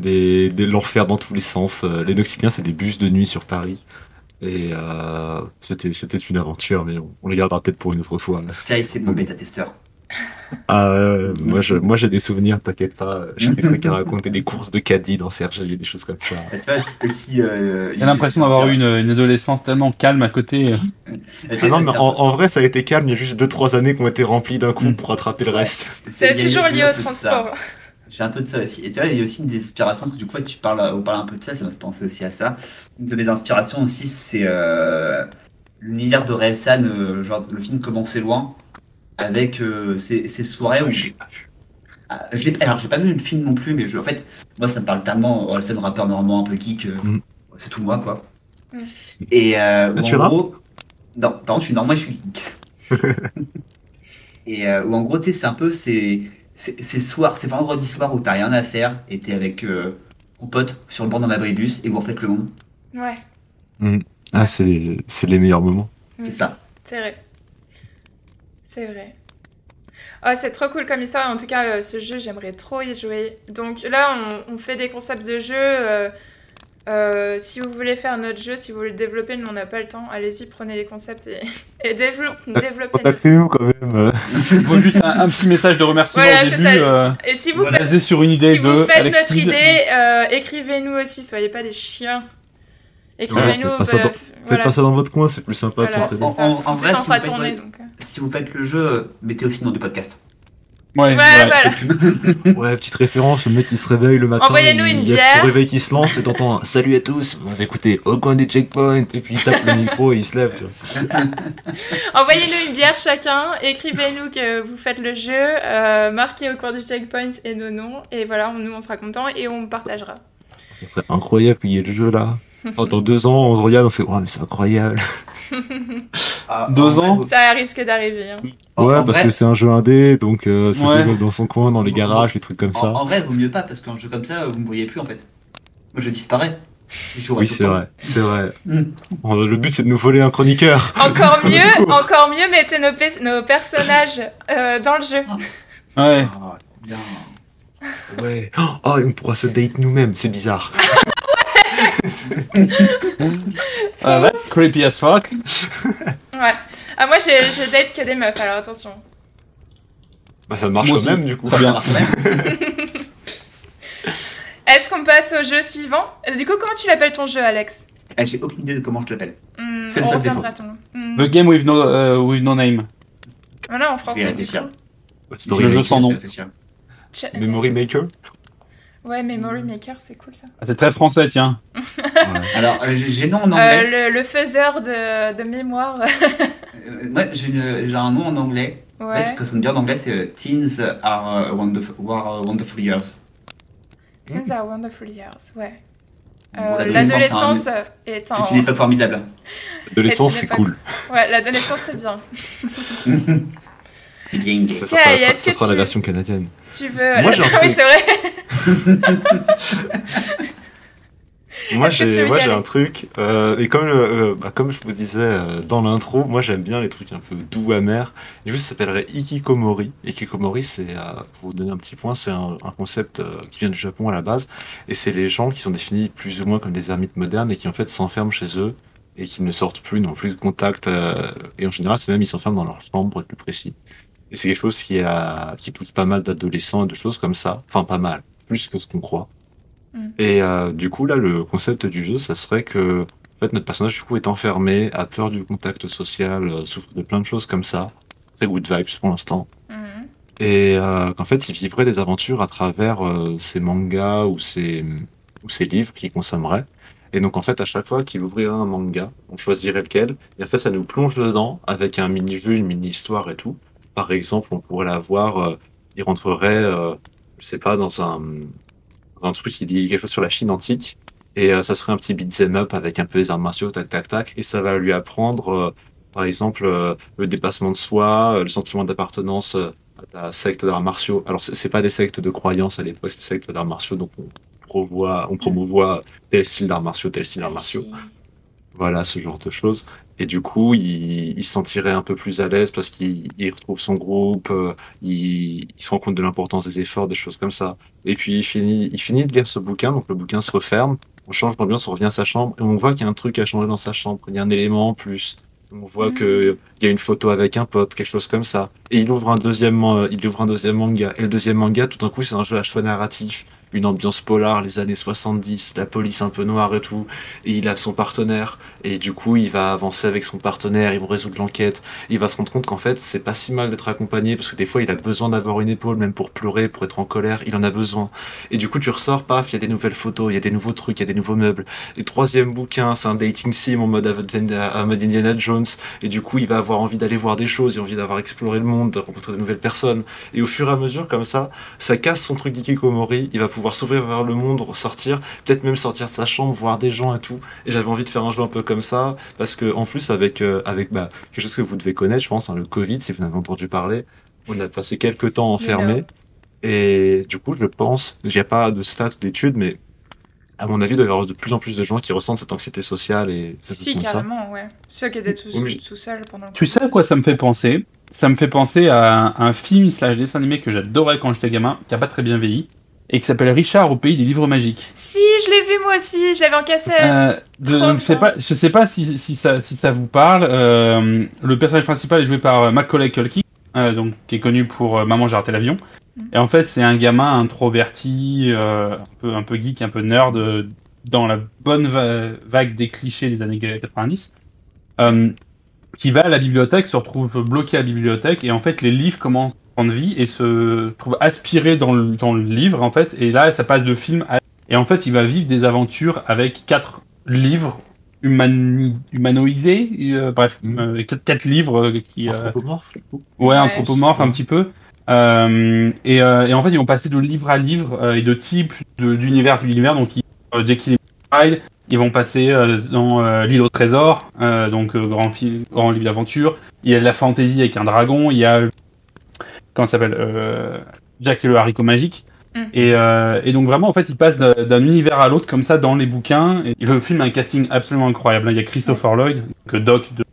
[SPEAKER 3] des, des l'enfer dans tous les sens. Euh, les noctiliens, c'est des bus de nuit sur Paris, et euh, c'était c'était une aventure, mais on, on les gardera peut-être pour une autre fois.
[SPEAKER 2] Sky, c'est mon bêta-testeur.
[SPEAKER 3] Ah, euh, moi, je, moi j'ai des souvenirs, t'inquiète pas. J'ai des trucs à raconter, des courses de caddie dans Sergi, des choses comme ça.
[SPEAKER 2] Si- euh,
[SPEAKER 4] J'ai l'impression d'avoir eu une, une adolescence tellement calme à côté.
[SPEAKER 2] Sais,
[SPEAKER 3] Ah non, mais en, vrai, ça a été calme. Il y a juste 2-3 années qui ont été remplies d'un coup
[SPEAKER 4] Mm.
[SPEAKER 3] pour rattraper le reste.
[SPEAKER 1] C'est toujours lié au transport.
[SPEAKER 2] J'ai un peu de ça aussi. Et tu vois, il y a aussi une des inspirations, parce que du coup, tu parles, on parle un peu de ça, ça m'a fait penser aussi à ça. Une de mes inspirations aussi, c'est euh, l'univers de Relsan, euh, genre le film Comment c'est loin, avec euh, ces, ces soirées où. Ah, je l'ai- alors, j'ai pas vu le film non plus, mais je, en fait, moi, ça me parle tellement. Relsan, rappeur normand un peu geek, euh,
[SPEAKER 3] Mm.
[SPEAKER 2] c'est tout moi, quoi.
[SPEAKER 1] Mm.
[SPEAKER 2] Et euh, où,
[SPEAKER 3] Ah, tu
[SPEAKER 2] en gros. Non, contre, je suis normand, je suis geek. (laughs) Et euh, où en gros, tu sais, c'est un peu ces, ces, ces soirs, ces vendredis soirs où t'as rien à faire et t'es avec euh, ton pote sur le bord d'un abribus et vous refaites le monde.
[SPEAKER 1] Ouais,
[SPEAKER 3] Ah, c'est les, c'est les meilleurs moments.
[SPEAKER 1] Mm.
[SPEAKER 2] C'est ça.
[SPEAKER 1] c'est vrai. C'est vrai. Ah, c'est trop cool comme histoire. En tout cas, euh, ce jeu, j'aimerais trop y jouer. Donc là, on, on fait des concepts de jeu. euh, euh, si vous voulez faire notre jeu, si vous voulez le développer, nous on n'a pas le temps. Allez-y, prenez les concepts et, (laughs) et développe- développez. (laughs)
[SPEAKER 3] Contactez-nous quand même.
[SPEAKER 4] Juste un, un petit message de remerciement
[SPEAKER 1] Voilà,
[SPEAKER 4] au début,
[SPEAKER 1] ça.
[SPEAKER 4] euh,
[SPEAKER 1] Et si vous
[SPEAKER 2] Voilà.
[SPEAKER 1] faites,
[SPEAKER 4] sur une idée
[SPEAKER 1] si
[SPEAKER 4] de
[SPEAKER 1] vous faites
[SPEAKER 4] Alex
[SPEAKER 1] notre idée, euh, écrivez-nous aussi. Soyez pas des chiens. Écrivez-nous.
[SPEAKER 3] faites pas ça
[SPEAKER 1] bah,
[SPEAKER 3] dans- Faites pas ça dans votre coin, c'est plus sympa
[SPEAKER 1] Voilà.
[SPEAKER 2] En- en
[SPEAKER 1] En
[SPEAKER 2] vrai,
[SPEAKER 1] plus, on
[SPEAKER 2] si vous faites
[SPEAKER 1] tourner. Donc.
[SPEAKER 2] Si vous faites le jeu, euh, mettez aussi le nom du podcast.
[SPEAKER 4] Ouais,
[SPEAKER 1] Ouais,
[SPEAKER 4] ouais.
[SPEAKER 1] voilà. (laughs)
[SPEAKER 3] Ouais, petite référence, le mec qui se réveille le matin.
[SPEAKER 1] Envoyez-nous
[SPEAKER 3] il-
[SPEAKER 1] une
[SPEAKER 3] il y a
[SPEAKER 1] bière.
[SPEAKER 3] son réveil qui se lance et t'entends Salut à tous, vous écoutez au coin des checkpoints. Et puis il tape le micro et il se lève. (laughs)
[SPEAKER 1] Envoyez-nous une bière chacun, écrivez-nous que vous faites le jeu, euh, marquez au cours du checkpoint et nos noms, et voilà, on- nous on sera contents et on partagera.
[SPEAKER 3] Ce serait incroyable qu'il y ait le jeu là. Oh, (laughs) dans deux ans, on se regarde, on fait Ouais, mais c'est incroyable.
[SPEAKER 2] Ah,
[SPEAKER 4] Deux ans
[SPEAKER 1] Ça risque d'arriver. hein.
[SPEAKER 2] en-
[SPEAKER 3] ouais,
[SPEAKER 2] en
[SPEAKER 3] parce
[SPEAKER 2] vrai-
[SPEAKER 3] que c'est un jeu indé, donc euh, ça
[SPEAKER 4] Ouais.
[SPEAKER 3] se développe dans son coin, dans les garages, les trucs comme ça.
[SPEAKER 2] en vrai, vaut mieux pas parce qu'un jeu comme ça, vous me voyez plus en fait. Moi, je disparais.
[SPEAKER 3] Oui, c'est vrai, c'est vrai. (laughs)
[SPEAKER 2] Mm.
[SPEAKER 3] Euh, Le but c'est de nous voler un chroniqueur.
[SPEAKER 1] Encore (laughs) mieux, encore mieux, mettez nos, pe- nos personnages euh, dans le jeu.
[SPEAKER 4] Ouais.
[SPEAKER 2] Ah, bien.
[SPEAKER 3] Ouais. (gasps) Oh, on pourra se date nous-mêmes, c'est bizarre. (laughs)
[SPEAKER 4] Ah, that's creepy as fuck.
[SPEAKER 1] Ouais. Ah, moi, j'ai- je date que des meufs, alors attention.
[SPEAKER 3] Bah, ça marche
[SPEAKER 4] Moi
[SPEAKER 3] quand même du coup.
[SPEAKER 2] Ça marche même.
[SPEAKER 1] Est-ce qu'on passe au jeu suivant? Euh, Du coup, comment tu l'appelles ton jeu, Alex?
[SPEAKER 2] Eh, J'ai aucune idée de comment je l'appelle.
[SPEAKER 1] Hmm,
[SPEAKER 2] C'est le seul
[SPEAKER 1] nom. Hmm.
[SPEAKER 4] The game with no, euh, with no name.
[SPEAKER 1] Voilà, en français, du coup.
[SPEAKER 4] Le jeu sans nom.
[SPEAKER 1] Ch-
[SPEAKER 3] Memory Maker.
[SPEAKER 1] Ouais, Memory Maker, c'est cool ça.
[SPEAKER 4] Ah, C'est très français, tiens. (laughs)
[SPEAKER 3] Ouais.
[SPEAKER 2] Alors, euh, j'ai nom en
[SPEAKER 1] Euh,
[SPEAKER 2] anglais.
[SPEAKER 1] le, le faiseur de, de mémoire.
[SPEAKER 2] Euh, moi, j'ai une- j'ai un nom en anglais. Ouais.
[SPEAKER 1] ouais.
[SPEAKER 2] ce veut dire en anglais, c'est euh, Teens are, wonderful, were wonderful years.
[SPEAKER 1] Since our wonderful years, ouais.
[SPEAKER 2] Bon,
[SPEAKER 1] Euh,
[SPEAKER 2] l'adolescence,
[SPEAKER 1] L'adolescence est
[SPEAKER 2] C'est
[SPEAKER 1] en.
[SPEAKER 2] une époque formidable.
[SPEAKER 3] L'adolescence, c'est cool.
[SPEAKER 1] Ouais, l'adolescence c'est bien. (laughs)
[SPEAKER 2] C'est-
[SPEAKER 3] Ça sera, la- ça sera la
[SPEAKER 1] tu-
[SPEAKER 3] version canadienne.
[SPEAKER 1] Tu veux.
[SPEAKER 3] Moi, j'ai un (laughs)
[SPEAKER 1] oui,
[SPEAKER 3] truc.
[SPEAKER 1] c'est vrai. (laughs)
[SPEAKER 3] Moi j'ai un truc euh, et comme euh, bah, comme je vous disais euh, dans l'intro, moi j'aime bien les trucs un peu doux amers. Du coup ça s'appellerait ikikomori. Ikikomori c'est euh, pour vous donner un petit point, c'est un, un concept qui vient du Japon à la base et c'est les gens qui sont définis plus ou moins comme des ermites modernes et qui en fait s'enferment chez eux et qui ne sortent plus, n'ont plus de contact euh, et en général c'est même ils s'enferment dans leur chambre pour être plus précis. Et c'est quelque chose qui a qui touche pas mal d'adolescents et de choses comme ça. Enfin pas mal, plus que ce qu'on croit.
[SPEAKER 1] Mm.
[SPEAKER 3] Et euh, du coup, là, le concept du jeu, ça serait que en fait, notre personnage, du coup, est enfermé, a peur du contact social, euh, souffre de plein de choses comme ça. Très good vibes pour l'instant.
[SPEAKER 1] Mhm.
[SPEAKER 3] Et euh, qu'en fait, il vivrait des aventures à travers euh, ses mangas ou ses, ou ses livres qu'il consommerait. Et donc, en fait, à chaque fois qu'il ouvrirait un manga, on choisirait lequel. Et en fait, ça nous plonge dedans avec un mini-jeu, une mini-histoire et tout. Par exemple, on pourrait l'avoir, euh, il rentrerait, euh, je sais pas, dans un, dans un truc qui dit quelque chose sur la Chine antique. Et euh, ça serait un petit beat'em up avec un peu les arts martiaux, tac, tac, tac. Et ça va lui apprendre, euh, par exemple, euh, le dépassement de soi, euh, le sentiment d'appartenance à la secte d'arts martiaux. Alors, c'est pas des sectes de croyance à l'époque, c'est des sectes d'arts martiaux, donc on promouvoit, on promouvoit tel style d'arts martiaux, tel style d'arts martiaux. Voilà, ce genre de choses. Et du coup, il, il se sentirait un peu plus à l'aise parce qu'il il retrouve son groupe, euh, il, il se rend compte de l'importance des efforts, des choses comme ça. Et puis, il finit, il finit de lire ce bouquin, donc le bouquin se referme, on change d'ambiance, on revient à sa chambre, et on voit qu'il y a un truc à changer dans sa chambre. Il y a un élément en plus. On voit
[SPEAKER 1] Mhm.
[SPEAKER 3] que il y a une photo avec un pote, quelque chose comme ça. Et il ouvre un deuxième, euh, il ouvre un deuxième manga. Et le deuxième manga, tout d'un coup, c'est un jeu à choix narratif, une ambiance polar, les années 70, la police un peu noire et tout. Et il a son partenaire. Et du coup, il va avancer avec son partenaire, ils vont résoudre l'enquête. Il va se rendre compte qu'en fait, c'est pas si mal d'être accompagné, parce que des fois, il a besoin d'avoir une épaule, même pour pleurer, pour être en colère, il en a besoin. Et du coup, tu ressors, paf, il y a des nouvelles photos, il y a des nouveaux trucs, il y a des nouveaux meubles. Et troisième bouquin, c'est un dating sim en mode, Indiana Jones. Et du coup, il va avoir envie d'aller voir des choses, il a envie d'avoir exploré le monde, de rencontrer de nouvelles personnes. Et au fur et à mesure, comme ça, ça casse son truc d'Ikikomori, il va pouvoir s'ouvrir vers le monde, sortir, peut-être même sortir de sa chambre, voir des gens et tout. Et j'avais envie de faire un jeu un peu comme ça, parce que en plus avec euh, avec bah, quelque chose que vous devez connaître, je pense, hein, le Covid, si vous en avez entendu parler, on a passé quelques temps enfermés. Et du coup, je pense, il n'y a pas de stats ou d'études, mais à mon avis, il doit y avoir de plus en plus de gens qui ressentent cette anxiété sociale et cette
[SPEAKER 1] Si,
[SPEAKER 3] de ça.
[SPEAKER 1] carrément, ouais. Ceux qui étaient tous,
[SPEAKER 3] Oui,
[SPEAKER 1] tout seuls pendant le
[SPEAKER 4] Tu sais à quoi ça me fait penser? Ça me fait penser à un film slash dessin animé que j'adorais quand j'étais gamin, qui a pas très bien vieilli, et qui s'appelle Richard au pays des livres magiques.
[SPEAKER 1] Si, je l'ai vu moi aussi, je l'avais en cassette.
[SPEAKER 4] Euh, de- donc, je sais pas, je sais pas si, si, ça, si ça vous parle. Euh, le personnage principal est joué par euh, Macaulay Culkin, euh, donc qui est connu pour Maman j'ai raté l'avion.
[SPEAKER 1] Mm.
[SPEAKER 4] Et en fait, c'est un gamin introverti, un peu un peu geek, un peu nerd, dans la bonne va- vague des clichés des années 90, euh, qui va à la bibliothèque, se retrouve bloqué à la bibliothèque, et en fait, les livres commencent de vie et se trouve aspiré dans le, dans le livre en fait. Et là, ça passe de film à et en fait, il va vivre des aventures avec quatre livres humani- humanoïsés, euh, bref, euh, quatre, quatre livres qui, euh,
[SPEAKER 3] Anthropomorphe, du coup.
[SPEAKER 4] ouais,
[SPEAKER 1] Ouais,
[SPEAKER 4] anthropomorphes un petit peu. Euh, et, euh, et en fait, ils vont passer de livre à livre euh, et de type d'univers à univers. Donc, ils, euh, Jekyll et Hyde, ils vont passer euh, dans euh, l'île au trésor, euh, donc euh, grand, fi- grand livre d'aventure. Il y a de la fantasy avec un dragon. Il y a comment s'appelle euh, Jack et le haricot magique.
[SPEAKER 1] Mm.
[SPEAKER 4] Et, euh, et donc vraiment, en fait, ils passent d'un univers à l'autre comme ça dans les bouquins. Et le film a un casting absolument incroyable. Il y a Christopher Lloyd, que Doc de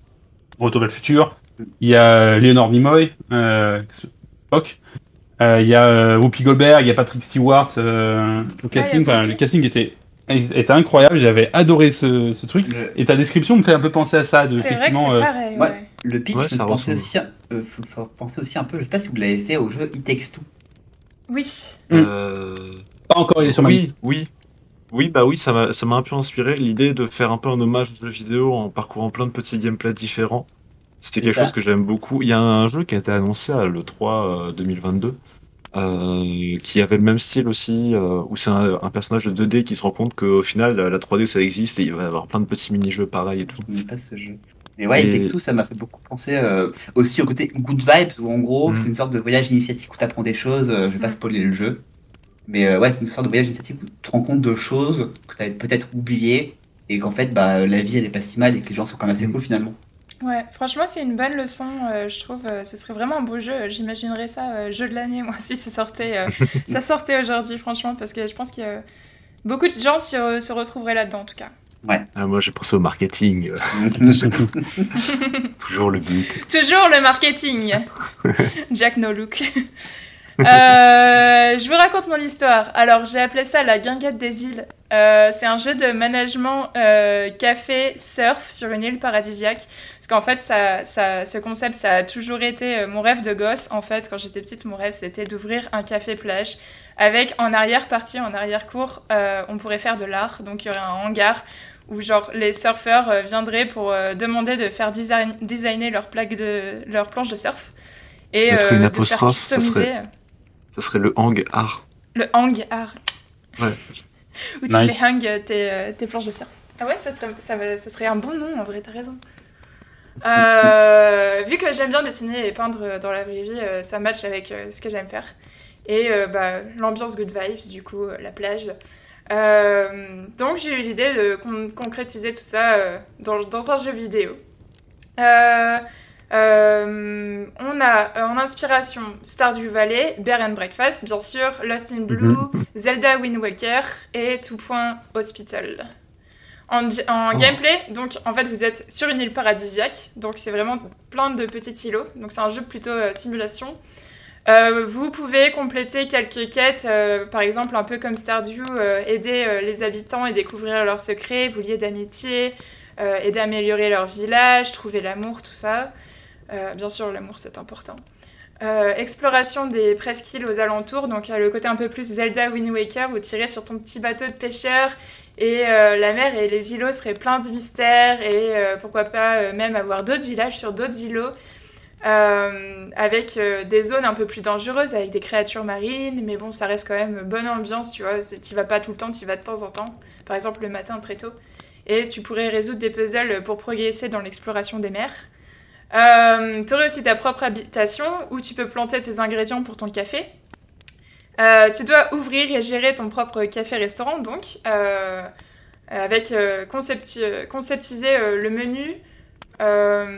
[SPEAKER 4] Retour vers le futur. Il y a Leonard Nimoy, euh. Euh, il y a euh, Whoopi Goldberg, il y a Patrick Stewart. euh, le, casting,
[SPEAKER 1] il
[SPEAKER 4] enfin, le casting était, était incroyable. J'avais adoré ce, ce truc.
[SPEAKER 2] Le,
[SPEAKER 4] Et ta description me fait un peu penser à ça. De,
[SPEAKER 1] C'est vrai que c'est
[SPEAKER 4] euh,
[SPEAKER 1] pareil.
[SPEAKER 2] ouais.
[SPEAKER 1] ouais.
[SPEAKER 2] le pitch
[SPEAKER 3] Ouais,
[SPEAKER 2] me
[SPEAKER 3] ça
[SPEAKER 2] pensait aussi, euh, faut- faut penser aussi un peu, je sais pas si vous l'avez fait au jeu It Takes Two.
[SPEAKER 1] Oui.
[SPEAKER 4] Mm.
[SPEAKER 3] Euh,
[SPEAKER 4] pas encore, il est sur ma liste.
[SPEAKER 3] oui. Oui, bah oui, ça m'a ça m'a un peu inspiré l'idée de faire un peu un hommage au jeu vidéo en parcourant plein de petits gameplays différents. C'était
[SPEAKER 2] C'est
[SPEAKER 3] quelque
[SPEAKER 2] ça.
[SPEAKER 3] chose que j'aime beaucoup. Il y a un jeu qui a été annoncé à l'E3 euh, 2022, euh, qui avait le même style aussi, euh, où c'est un, un personnage de 2D qui se rend compte qu'au final, la 3D ça existe et il va y avoir plein de petits mini-jeux pareils et tout.
[SPEAKER 2] Je pas ce jeu. Mais ouais,
[SPEAKER 3] Et-
[SPEAKER 2] Two, ça m'a fait beaucoup penser euh, aussi au côté Good Vibes, où en gros,
[SPEAKER 3] Mm.
[SPEAKER 2] c'est une sorte de voyage initiatique où tu apprends des choses. je vais pas spoiler le jeu. Mais ouais, c'est une sorte de voyage initiatique où tu te rends compte de choses que tu avais peut-être oubliées et qu'en fait, bah, la vie elle est pas si mal et que les gens sont quand même assez
[SPEAKER 3] Mm.
[SPEAKER 2] cool finalement.
[SPEAKER 1] Ouais, franchement, c'est une bonne leçon, euh, je trouve. euh, ce serait vraiment un beau jeu. J'imaginerais ça euh, jeu de l'année, (laughs) moi, si ça sortait, euh, (laughs) ça sortait aujourd'hui, franchement, parce que je pense que beaucoup de gens s'y re- se retrouveraient là-dedans, en tout cas.
[SPEAKER 3] Ah, moi j'ai pensé au marketing, euh, (laughs) toujours le but.
[SPEAKER 1] Toujours le marketing. Jack No Look. Euh, je vous raconte mon histoire. Alors, j'ai appelé ça la guinguette des îles. Euh, c'est un jeu de management euh, café surf sur une île paradisiaque. Qu'en fait, ça, ça, ce concept, ça a toujours été euh, mon rêve de gosse. En fait, quand j'étais petite, mon rêve, c'était d'ouvrir un café plage avec en arrière-partie, en arrière-cour, euh, on pourrait faire de l'art. Donc, il y aurait un hangar où genre les surfeurs euh, viendraient pour euh, demander de faire design- designer leur plaque de leur planche de surf et
[SPEAKER 3] Mettre
[SPEAKER 1] euh,
[SPEAKER 3] une
[SPEAKER 1] de faire
[SPEAKER 3] apostrophe, ça
[SPEAKER 1] customiser
[SPEAKER 3] serait- Ça serait le hang art.
[SPEAKER 1] le hang art
[SPEAKER 3] Ouais.
[SPEAKER 1] où tu
[SPEAKER 4] Nice.
[SPEAKER 1] fais hang tes, tes planches de surf. Ah ouais, ça serait, ça, va- ça serait un bon nom en vrai, t'as raison. Euh, vu que j'aime bien dessiner et peindre dans la vraie vie, euh, ça match avec euh, ce que j'aime faire. Et bah, l'ambiance good vibes, du coup, la plage. Donc j'ai eu l'idée de con- concrétiser tout ça dans, dans un jeu vidéo. Euh, on a euh, en inspiration Stardew Valley, Bear and Breakfast, bien sûr, Lost in Blue, Zelda Wind Waker et Two Point Hospital. En,
[SPEAKER 3] Oh.
[SPEAKER 1] gameplay, donc en fait vous êtes sur une île paradisiaque, donc c'est vraiment plein de petits îlots, donc c'est un jeu plutôt euh, simulation. Euh, vous pouvez compléter quelques quêtes, euh, par exemple un peu comme Stardew, aider les habitants et découvrir leurs secrets, vous lier d'amitié, aider à améliorer leur village, trouver l'amour, tout ça. Bien sûr, l'amour c'est important. Euh, exploration des presqu'îles aux alentours, donc le côté un peu plus Zelda Wind Waker où tu irais sur ton petit bateau de pêcheur et euh, la mer et les îlots seraient pleins de mystères et euh, pourquoi pas euh, même avoir d'autres villages sur d'autres îlots avec des zones un peu plus dangereuses avec des créatures marines, mais bon, ça reste quand même bonne ambiance, tu vois. Tu vas pas tout le temps, tu vas de temps en temps, par exemple le matin très tôt. Et tu pourrais résoudre des puzzles pour progresser dans l'exploration des mers. Tu aurais aussi ta propre habitation où tu peux planter tes ingrédients pour ton café. Euh, tu dois ouvrir et gérer ton propre café-restaurant, donc, euh, avec euh, concepti- conceptiser le menu,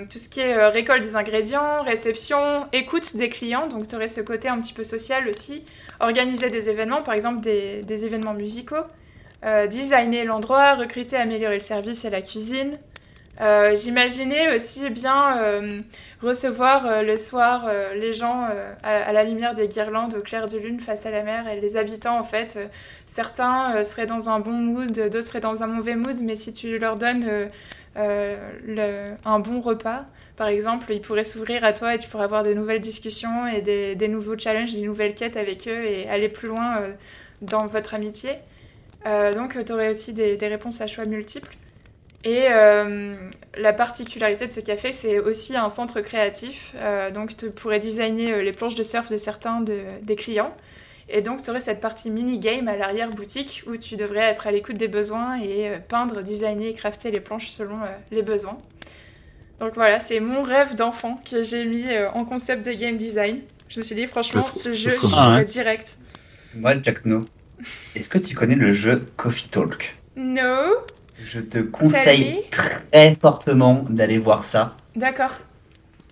[SPEAKER 1] tout ce qui est récolte des ingrédients, réception, écoute des clients, donc tu aurais ce côté un petit peu social aussi, organiser des événements, par exemple des, des événements musicaux, designer l'endroit, recruter, améliorer le service et la cuisine. Euh, J'imaginais aussi bien euh, recevoir euh, le soir les gens à, la lumière des guirlandes au clair de lune face à la mer et les habitants en fait. certains seraient dans un bon mood, d'autres seraient dans un mauvais mood, mais si tu leur donnes un bon repas, par exemple, ils pourraient s'ouvrir à toi et tu pourrais avoir de nouvelles discussions et des, des nouveaux challenges, des nouvelles quêtes avec eux et aller plus loin dans votre amitié. Donc, tu aurais aussi des, des réponses à choix multiples. Et euh, la particularité de ce café, c'est aussi un centre créatif. Euh, donc, tu pourrais designer euh, les planches de surf de certains de- des clients. Et donc, tu aurais cette partie mini-game à l'arrière-boutique où tu devrais être à l'écoute des besoins et euh, peindre, designer et crafter les planches selon euh, les besoins. Donc voilà, c'est mon rêve d'enfant que j'ai mis euh, en concept de game design. Je me suis dit, franchement,
[SPEAKER 3] Je
[SPEAKER 1] ce
[SPEAKER 3] je
[SPEAKER 1] jeu, jouerais
[SPEAKER 4] Ouais.
[SPEAKER 1] direct.
[SPEAKER 2] Moi, Jack No, est-ce que tu connais le jeu Coffee Talk?
[SPEAKER 1] No
[SPEAKER 2] Je te conseille très fortement d'aller voir ça.
[SPEAKER 1] D'accord.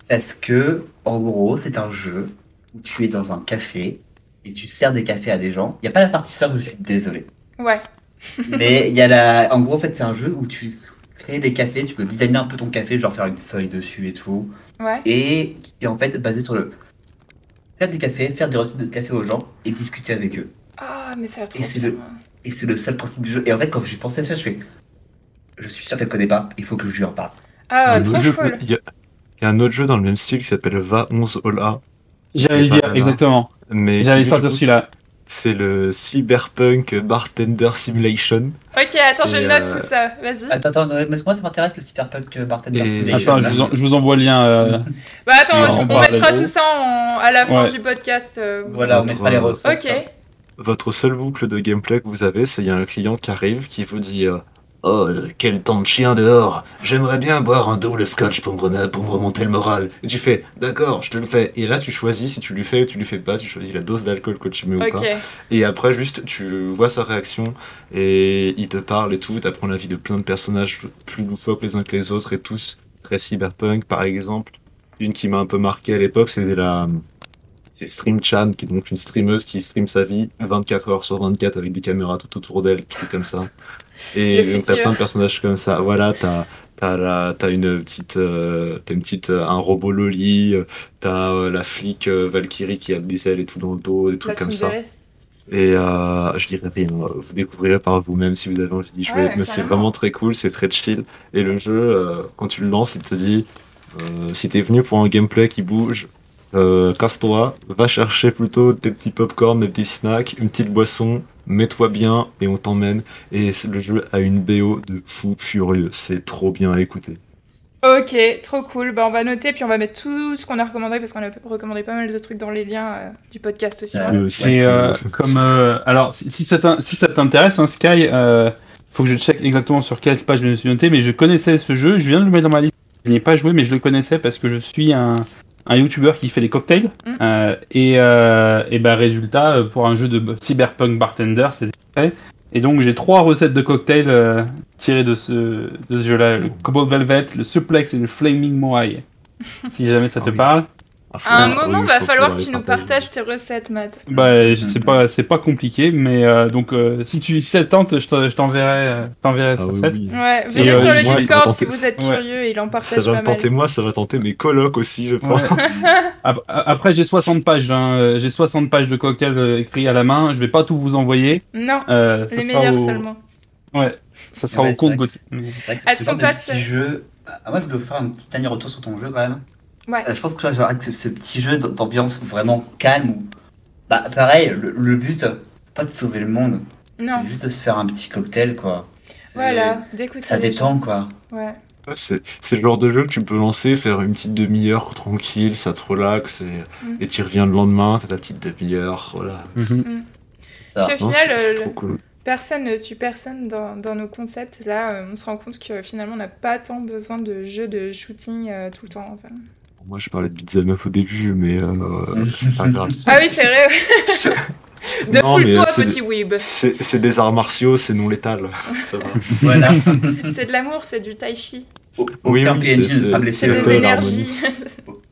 [SPEAKER 2] Parce que, en gros, c'est un jeu où tu es dans un café et tu sers des cafés à des gens. Il n'y a pas la partie surf, je suis désolé.
[SPEAKER 1] Ouais. (laughs)
[SPEAKER 2] Mais il y a la. En gros, en fait, c'est un jeu où tu crées des cafés, tu peux designer un peu ton café, genre faire une feuille dessus et tout.
[SPEAKER 1] Ouais.
[SPEAKER 2] Et qui est en fait basé sur le. Faire des cafés, faire des recettes de café aux gens et discuter avec eux.
[SPEAKER 1] Ah, mais ça a trop
[SPEAKER 2] Et c'est le- Et c'est le seul principe du jeu. Et en fait, quand j'ai pensé à ça, je fais. Je suis sûr qu'elle connaît pas, il faut que je lui en parle.
[SPEAKER 1] Ah,
[SPEAKER 3] Le
[SPEAKER 1] trop
[SPEAKER 3] jeu-
[SPEAKER 1] cool.
[SPEAKER 3] Il y, a, il y a un autre jeu dans le même style qui s'appelle Va 11 Ola.
[SPEAKER 4] J'allais le dire,
[SPEAKER 3] là.
[SPEAKER 4] exactement.
[SPEAKER 3] Mais
[SPEAKER 4] J'allais sortir celui-là.
[SPEAKER 3] C'est le Cyberpunk Bartender Simulation.
[SPEAKER 1] Ok, attends, je note
[SPEAKER 3] euh,
[SPEAKER 1] tout ça. Vas-y.
[SPEAKER 2] Attends, attends, mais moi ça m'intéresse le Cyberpunk euh, Bartender
[SPEAKER 3] Et-
[SPEAKER 2] Simulation.
[SPEAKER 4] Attends, je vous, en- je vous envoie le lien. euh, (laughs)
[SPEAKER 1] Bah attends,
[SPEAKER 4] on
[SPEAKER 1] mettra tout ça en- à la fin
[SPEAKER 4] Ouais.
[SPEAKER 1] du podcast. euh,
[SPEAKER 2] Voilà, on mettra les
[SPEAKER 3] euh,
[SPEAKER 2] ressources.
[SPEAKER 1] Ok.
[SPEAKER 3] Votre seule boucle de gameplay que vous avez, c'est il y a un client qui arrive qui vous dit euh, Oh, quel temps de chien dehors J'aimerais bien boire un double scotch pour me, rem- pour me remonter le moral. Et tu fais D'accord, je te le fais. Et là, tu choisis si tu lui fais ou tu lui fais pas. Tu choisis la dose d'alcool que tu mets ou pas. Et après, juste, tu vois sa réaction et il te parle et tout. T'apprends la vie de plein de personnages plus loufoques les uns que les autres et tous très cyberpunk. Par exemple, une qui m'a un peu marqué à l'époque, c'était la c'est Stream Chan, qui est donc une streameuse qui stream sa vie 24 heures sur 24 avec des caméras tout autour d'elle, trucs comme ça. Et t'as plein de personnages comme ça. Voilà, t'as t'as t'as une petite euh, une petite euh, un robot loli, euh, t'as euh, la flic euh, Valkyrie qui a des ailes et tout dans le dos, des trucs comme ça. Et je dirais rien, vous découvrirez par vous-même si vous avez envie d'y jouer.
[SPEAKER 1] Ouais,
[SPEAKER 3] Mais c'est vraiment très cool, c'est très chill. Et le jeu, quand tu le lances, il te dit si t'es venu pour un gameplay qui bouge, casse-toi, va chercher plutôt des petits popcorn, des petits snacks, une petite boisson, mets-toi bien et on t'emmène. Et c'est- le jeu a une BO de fou furieux, c'est trop bien à écouter.
[SPEAKER 1] Ok, trop cool. Bah on va noter puis on va mettre tout ce qu'on a recommandé parce qu'on a recommandé pas mal de trucs dans les liens euh, du podcast aussi. Hein.
[SPEAKER 3] Euh, c'est-
[SPEAKER 4] euh, comme euh, alors si, si ça t'in- si ça t'intéresse, hein, Sky, euh, faut que je check exactement sur quelle page je me suis noté, mais je connaissais ce jeu, je viens de le mettre dans ma liste. Je n'y ai pas joué, mais je le connaissais parce que je suis un un YouTuber qui fait des cocktails
[SPEAKER 1] Mm.
[SPEAKER 4] Euh, et euh, et ben résultat euh, pour un jeu de cyberpunk bartender, c'est fait. Et donc j'ai trois recettes de cocktails euh, tirées de ce de ce jeu-là, le Cobalt Velvet, le Suplex et le Flaming Moai. (laughs) si jamais ça te
[SPEAKER 3] Ah oui.
[SPEAKER 4] parle.
[SPEAKER 1] À un
[SPEAKER 3] oui,
[SPEAKER 1] moment,
[SPEAKER 3] faut-
[SPEAKER 1] va falloir que tu nous partages tes recettes, Matt.
[SPEAKER 4] Bah, sais pas, c'est pas compliqué, mais euh, donc euh, si tu si ça te tente, je t'en- je t'enverrai, euh, t'enverrai
[SPEAKER 3] Ah
[SPEAKER 4] ça.
[SPEAKER 3] oui,
[SPEAKER 4] ça.
[SPEAKER 3] oui.
[SPEAKER 1] Ouais, venez
[SPEAKER 4] euh,
[SPEAKER 1] sur le
[SPEAKER 4] moi,
[SPEAKER 1] Discord
[SPEAKER 3] tenter-
[SPEAKER 1] si vous êtes
[SPEAKER 4] Ouais.
[SPEAKER 1] curieux, il en
[SPEAKER 3] Ça
[SPEAKER 1] partage
[SPEAKER 3] va
[SPEAKER 1] pas
[SPEAKER 3] me
[SPEAKER 1] mal.
[SPEAKER 3] tenter moi, ça va tenter mes colocs aussi, je pense. (laughs)
[SPEAKER 4] Ap- Après, j'ai 60 pages, hein, j'ai 60 pages de cocktails écrits à la main. Je vais pas tout vous envoyer.
[SPEAKER 1] Non,
[SPEAKER 4] Euh, ça
[SPEAKER 1] les meilleurs
[SPEAKER 4] au...
[SPEAKER 1] seulement.
[SPEAKER 4] Ouais, ça sera
[SPEAKER 2] Ouais,
[SPEAKER 4] au
[SPEAKER 2] c'est
[SPEAKER 4] compte Gauthier.
[SPEAKER 2] C'est
[SPEAKER 1] Est-ce
[SPEAKER 2] ce
[SPEAKER 1] qu'on passe-
[SPEAKER 2] jeu. Ah, moi, je voulais faire un petit dernier retour sur ton jeu quand même.
[SPEAKER 1] Ouais.
[SPEAKER 2] Euh, je pense que tu vois, genre, avec ce, ce petit jeu d'ambiance vraiment calme où. Bah, pareil, le, le but, pas de sauver le monde,
[SPEAKER 1] Non,
[SPEAKER 2] c'est juste de se faire un petit cocktail, quoi.
[SPEAKER 1] Voilà, d'écouter.
[SPEAKER 2] Ça détend, quoi.
[SPEAKER 1] gens. Ouais.
[SPEAKER 3] Ouais, C'est c'est le genre de jeu que tu peux lancer, faire une petite demi-heure tranquille, ça te relaxe et
[SPEAKER 1] Mm.
[SPEAKER 3] et tu reviens le lendemain, t'as ta petite demi-heure, voilà.
[SPEAKER 4] Mhm.
[SPEAKER 2] Ça.
[SPEAKER 1] Puis au
[SPEAKER 3] Non,
[SPEAKER 1] final,
[SPEAKER 3] c'est- c'est
[SPEAKER 1] euh,
[SPEAKER 3] trop cool.
[SPEAKER 1] personne ne tue personne dans, dans nos concepts. Là, euh, on se rend compte que finalement, on n'a pas tant besoin de jeux de shooting euh, tout le temps. enfin.
[SPEAKER 3] Moi je parlais de beat'em up au début, mais euh, c'est pas grave. (laughs)
[SPEAKER 1] Ah oui, c'est vrai. (laughs) de toi
[SPEAKER 3] c'est-
[SPEAKER 1] petit weeb.
[SPEAKER 3] C'est des arts martiaux, c'est non létal, (laughs) ça va.
[SPEAKER 2] Voilà.
[SPEAKER 1] C'est de l'amour, c'est du tai chi.
[SPEAKER 2] Au-
[SPEAKER 3] Oui,
[SPEAKER 2] Aucun
[SPEAKER 3] oui,
[SPEAKER 2] PNJ ne sera blessé.
[SPEAKER 1] C'est des
[SPEAKER 2] euh,
[SPEAKER 1] énergies.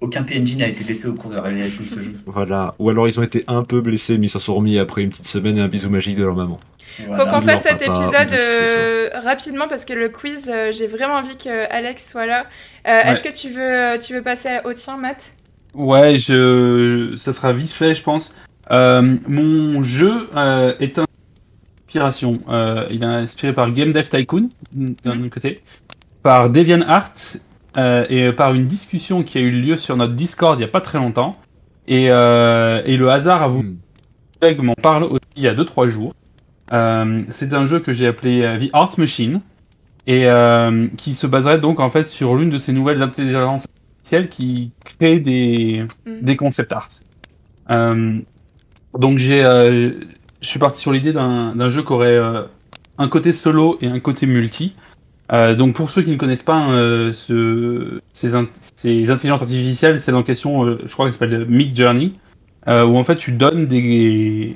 [SPEAKER 2] Aucun PNJ n'a été blessé au cours de la réalisation de ce jeu.
[SPEAKER 3] Voilà. Ou alors ils ont été un peu blessés, mais ils s'en sont remis après une petite semaine et un bisou magique de leur maman.
[SPEAKER 1] Faut qu'on fasse cet épisode euh, rapidement parce que le quiz, euh, j'ai vraiment envie que Alex soit là. Euh, Est-ce que tu veux, tu veux passer au tien, Matt?
[SPEAKER 4] Ouais, je, ça sera vite fait, je pense. Euh, mon jeu euh, est un inspiration. Euh, il est inspiré par Game Dev Tycoon d'un autre côté, par DeviantArt euh, et par une discussion qui a eu lieu sur notre Discord il y a pas très longtemps. Et, euh, et le hasard a voulu
[SPEAKER 3] Hmm.
[SPEAKER 4] collègue m'en parle aussi il y a 2-3 jours. Euh, c'est un jeu que j'ai appelé euh, The Art Machine. et euh, qui se baserait donc en fait sur l'une de ces nouvelles intelligences artificielles qui crée des,
[SPEAKER 1] Mm.
[SPEAKER 4] des concept arts. Euh, donc j'ai, euh, je suis parti sur l'idée d'un d'un jeu qui aurait euh, un côté solo et un côté multi. Euh, donc pour ceux qui ne connaissent pas euh, ce, ces, in- ces intelligences artificielles, c'est en question, euh, je crois que ça s'appelle Mid Journey, euh, où en fait tu donnes des,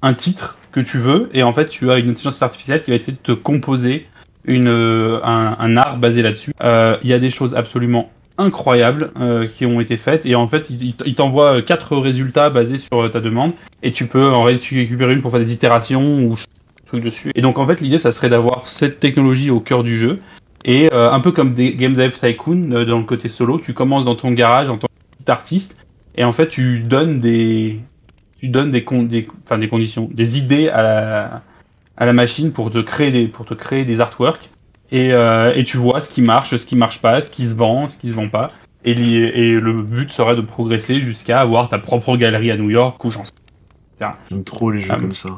[SPEAKER 4] un titre que tu veux et en fait tu as une intelligence artificielle qui va essayer de te composer une, euh, un, art basé là-dessus. Euh, Il y a des choses absolument incroyables euh, qui ont été faites et en fait il, t'envoie euh, quatre résultats basés sur euh, ta demande et tu peux en récupérer une pour faire des itérations ou trucs dessus. Et donc en fait l'idée ça serait d'avoir cette technologie au cœur du jeu et euh, un peu comme des Game Dev Tycoon euh, dans le côté solo, tu commences dans ton garage en tant que petit artiste et en fait tu donnes des tu donnes des, con- des, enfin, des conditions, des idées à la, à la machine pour te créer des, pour te créer des artworks. Et, euh, et tu vois ce qui marche, ce qui marche pas, ce qui se vend, ce qui se vend pas. Et, li- et le but serait de progresser jusqu'à avoir ta propre galerie à New York ou j'en sais.
[SPEAKER 3] J'aime trop les jeux
[SPEAKER 4] Ah,
[SPEAKER 3] comme ça.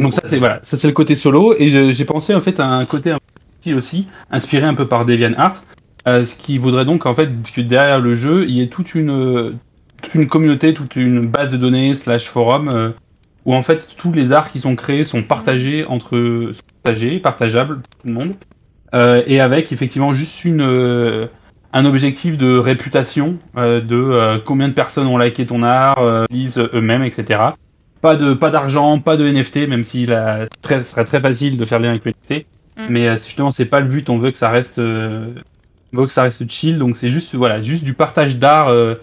[SPEAKER 4] Donc ça c'est voilà, ça c'est le côté solo. Et j'ai pensé en fait à un côté aussi, inspiré un peu par DeviantArt, euh, ce qui voudrait donc en fait que derrière le jeu il y ait toute une communauté, toute une base de données slash forum euh, où en fait tous les arts qui sont créés sont partagés entre sont partagés, partageables pour tout le monde. Euh, et avec effectivement juste une euh, un objectif de réputation de combien de personnes ont liké ton art, lisent eux-mêmes, etc pas de pas d'argent, pas de NFT, même s'il a très, ce serait très facile de faire le lien avec le NFT.
[SPEAKER 1] Mm.
[SPEAKER 4] Mais euh, justement, c'est pas le but. On veut que ça reste, euh, on veut que ça reste chill. Donc c'est juste voilà, juste du partage d'art euh,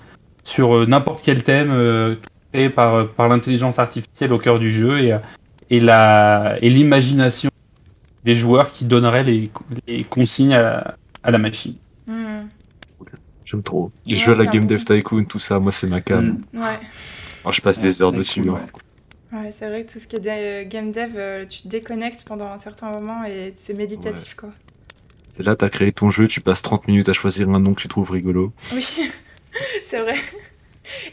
[SPEAKER 4] sur euh, n'importe quel thème euh, créé par par l'intelligence artificielle au cœur du jeu et et la et l'imagination des joueurs qui donneraient les, les consignes à la, à la machine.
[SPEAKER 1] Hmm.
[SPEAKER 3] J'aime trop. Les
[SPEAKER 1] Ouais,
[SPEAKER 3] jeux à la Game Dev Tycoon, tout ça, moi c'est ma cam.
[SPEAKER 2] Mm.
[SPEAKER 1] Ouais.
[SPEAKER 3] Alors, je passe
[SPEAKER 2] Ouais,
[SPEAKER 3] des heures dessus.
[SPEAKER 2] cool,
[SPEAKER 3] hein.
[SPEAKER 2] Ouais.
[SPEAKER 1] C'est vrai que tout ce qui est de- game dev, euh, tu te déconnectes pendant un certain moment et c'est méditatif, quoi.
[SPEAKER 3] Et là, t'as créé ton jeu, tu passes 30 minutes à choisir un nom que tu trouves rigolo.
[SPEAKER 1] Oui, (laughs) c'est vrai.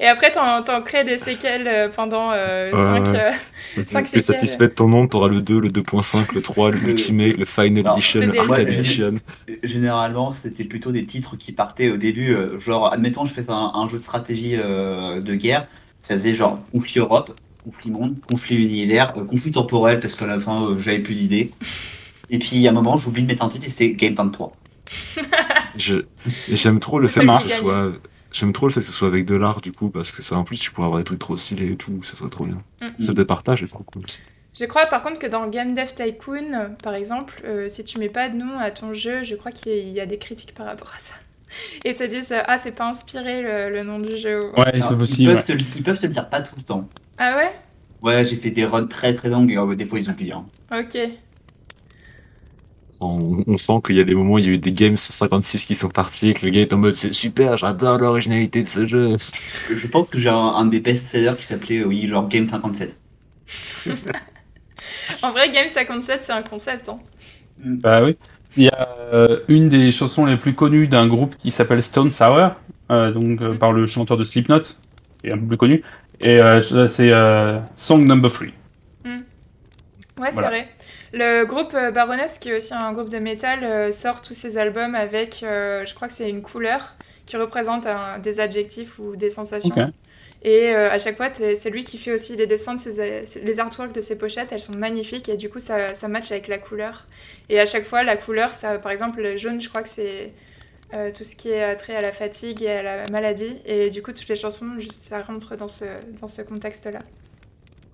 [SPEAKER 1] Et après, t'en, t'en crées des séquelles euh, pendant
[SPEAKER 3] Ouais,
[SPEAKER 1] 5
[SPEAKER 3] ouais.
[SPEAKER 1] Cinq
[SPEAKER 3] Tu es
[SPEAKER 1] séquelles.
[SPEAKER 3] satisfait de ton nom, t'auras le 2, le 2.5, le 3, le
[SPEAKER 2] Le-
[SPEAKER 3] Ultimate, le Final Edition,
[SPEAKER 1] le
[SPEAKER 3] Edition.
[SPEAKER 2] Généralement, c'était plutôt des titres qui partaient au début, euh, genre, admettons, je fais un, un jeu de stratégie euh, de guerre, ça faisait genre conflit Europe, conflit monde, conflit univers, euh, conflit temporel, parce qu'à la fin, euh, j'avais plus d'idées. (laughs) Et puis, à un moment, j'oublie de mettre un titre et c'était Game 23. (laughs)
[SPEAKER 3] Je- et J'aime trop le fait
[SPEAKER 1] ça
[SPEAKER 3] que ce soit. J'aime trop le fait que ce soit avec de l'art du coup parce que ça en plus tu pourrais avoir des trucs trop stylés et tout, ça serait trop bien.
[SPEAKER 1] Mm.
[SPEAKER 3] Ce départage est trop cool. aussi.
[SPEAKER 1] Je crois par contre que dans Game Dev Tycoon, euh, par exemple, euh, si tu mets pas de nom à ton jeu, je crois qu'il y a des critiques par rapport à ça. (laughs) Et te disent ah c'est pas inspiré le, le nom du jeu. ou-
[SPEAKER 4] Ouais, c'est
[SPEAKER 2] ils,
[SPEAKER 4] possible.
[SPEAKER 2] te, ils peuvent te le dire pas tout le temps.
[SPEAKER 1] Ah ouais?
[SPEAKER 2] Ouais, j'ai fait des runs très très longues et euh, des fois ils oublient. Hein.
[SPEAKER 1] Ok.
[SPEAKER 3] On, on sent qu'il y a des moments, il y a eu des games 156 qui sont partis et que le gars est en mode c'est super, j'adore l'originalité de ce jeu.
[SPEAKER 2] Je pense que j'ai un, un des best-sellers qui s'appelait, euh, oui, genre Game 57. (laughs)
[SPEAKER 1] En vrai, Game 57, c'est un concept. Hein.
[SPEAKER 4] Bah oui. Il y a euh, une des chansons les plus connues d'un groupe qui s'appelle Stone Sour, euh, donc euh, par le chanteur de Slipknot, qui est un peu plus connu. Et euh, c'est euh, Song Number 3.
[SPEAKER 1] Ouais, c'est vrai. Le groupe euh, Baroness, qui est aussi un groupe de métal, sort tous ses albums avec, je crois que c'est une couleur qui représente un- des adjectifs ou des sensations. Et euh, à chaque fois, c'est lui qui fait aussi les dessins de ses, les artworks de ses pochettes. Elles sont magnifiques et du coup, ça, ça match avec la couleur. Et à chaque fois, la couleur, ça, par exemple, le jaune, je crois que c'est euh, tout ce qui est trait à la fatigue et à la maladie. Et du coup, toutes les chansons, juste, ça rentre dans ce, dans ce contexte-là.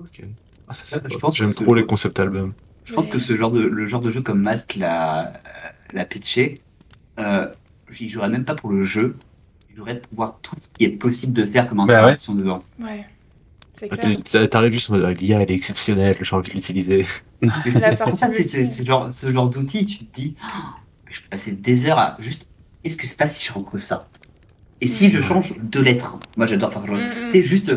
[SPEAKER 3] Ok. Ah, ça,
[SPEAKER 2] Je pense
[SPEAKER 3] J'aime trop les concept albums.
[SPEAKER 2] Je pense
[SPEAKER 1] Ouais.
[SPEAKER 2] que ce genre de, le genre de jeu comme Matt l'a, l'a pitché, euh, j'y jouerais même pas pour le jeu, j'y jouerais pour voir tout ce qui est possible de faire comme
[SPEAKER 4] Bah
[SPEAKER 2] interaction dedans.
[SPEAKER 1] Ouais, c'est
[SPEAKER 3] Ah,
[SPEAKER 1] clair.
[SPEAKER 3] T'arrives juste en mode ah, l'IA elle est exceptionnelle, j'ai envie de l'utiliser.
[SPEAKER 1] C'est
[SPEAKER 2] c'est c'est genre, ce genre d'outil, tu te dis, Ah, je peux passer des heures à juste, qu'est-ce que se passe si je repose ça? Et si je change deux lettres Moi j'adore faire genre,
[SPEAKER 1] Mm, mm.
[SPEAKER 2] tu sais, juste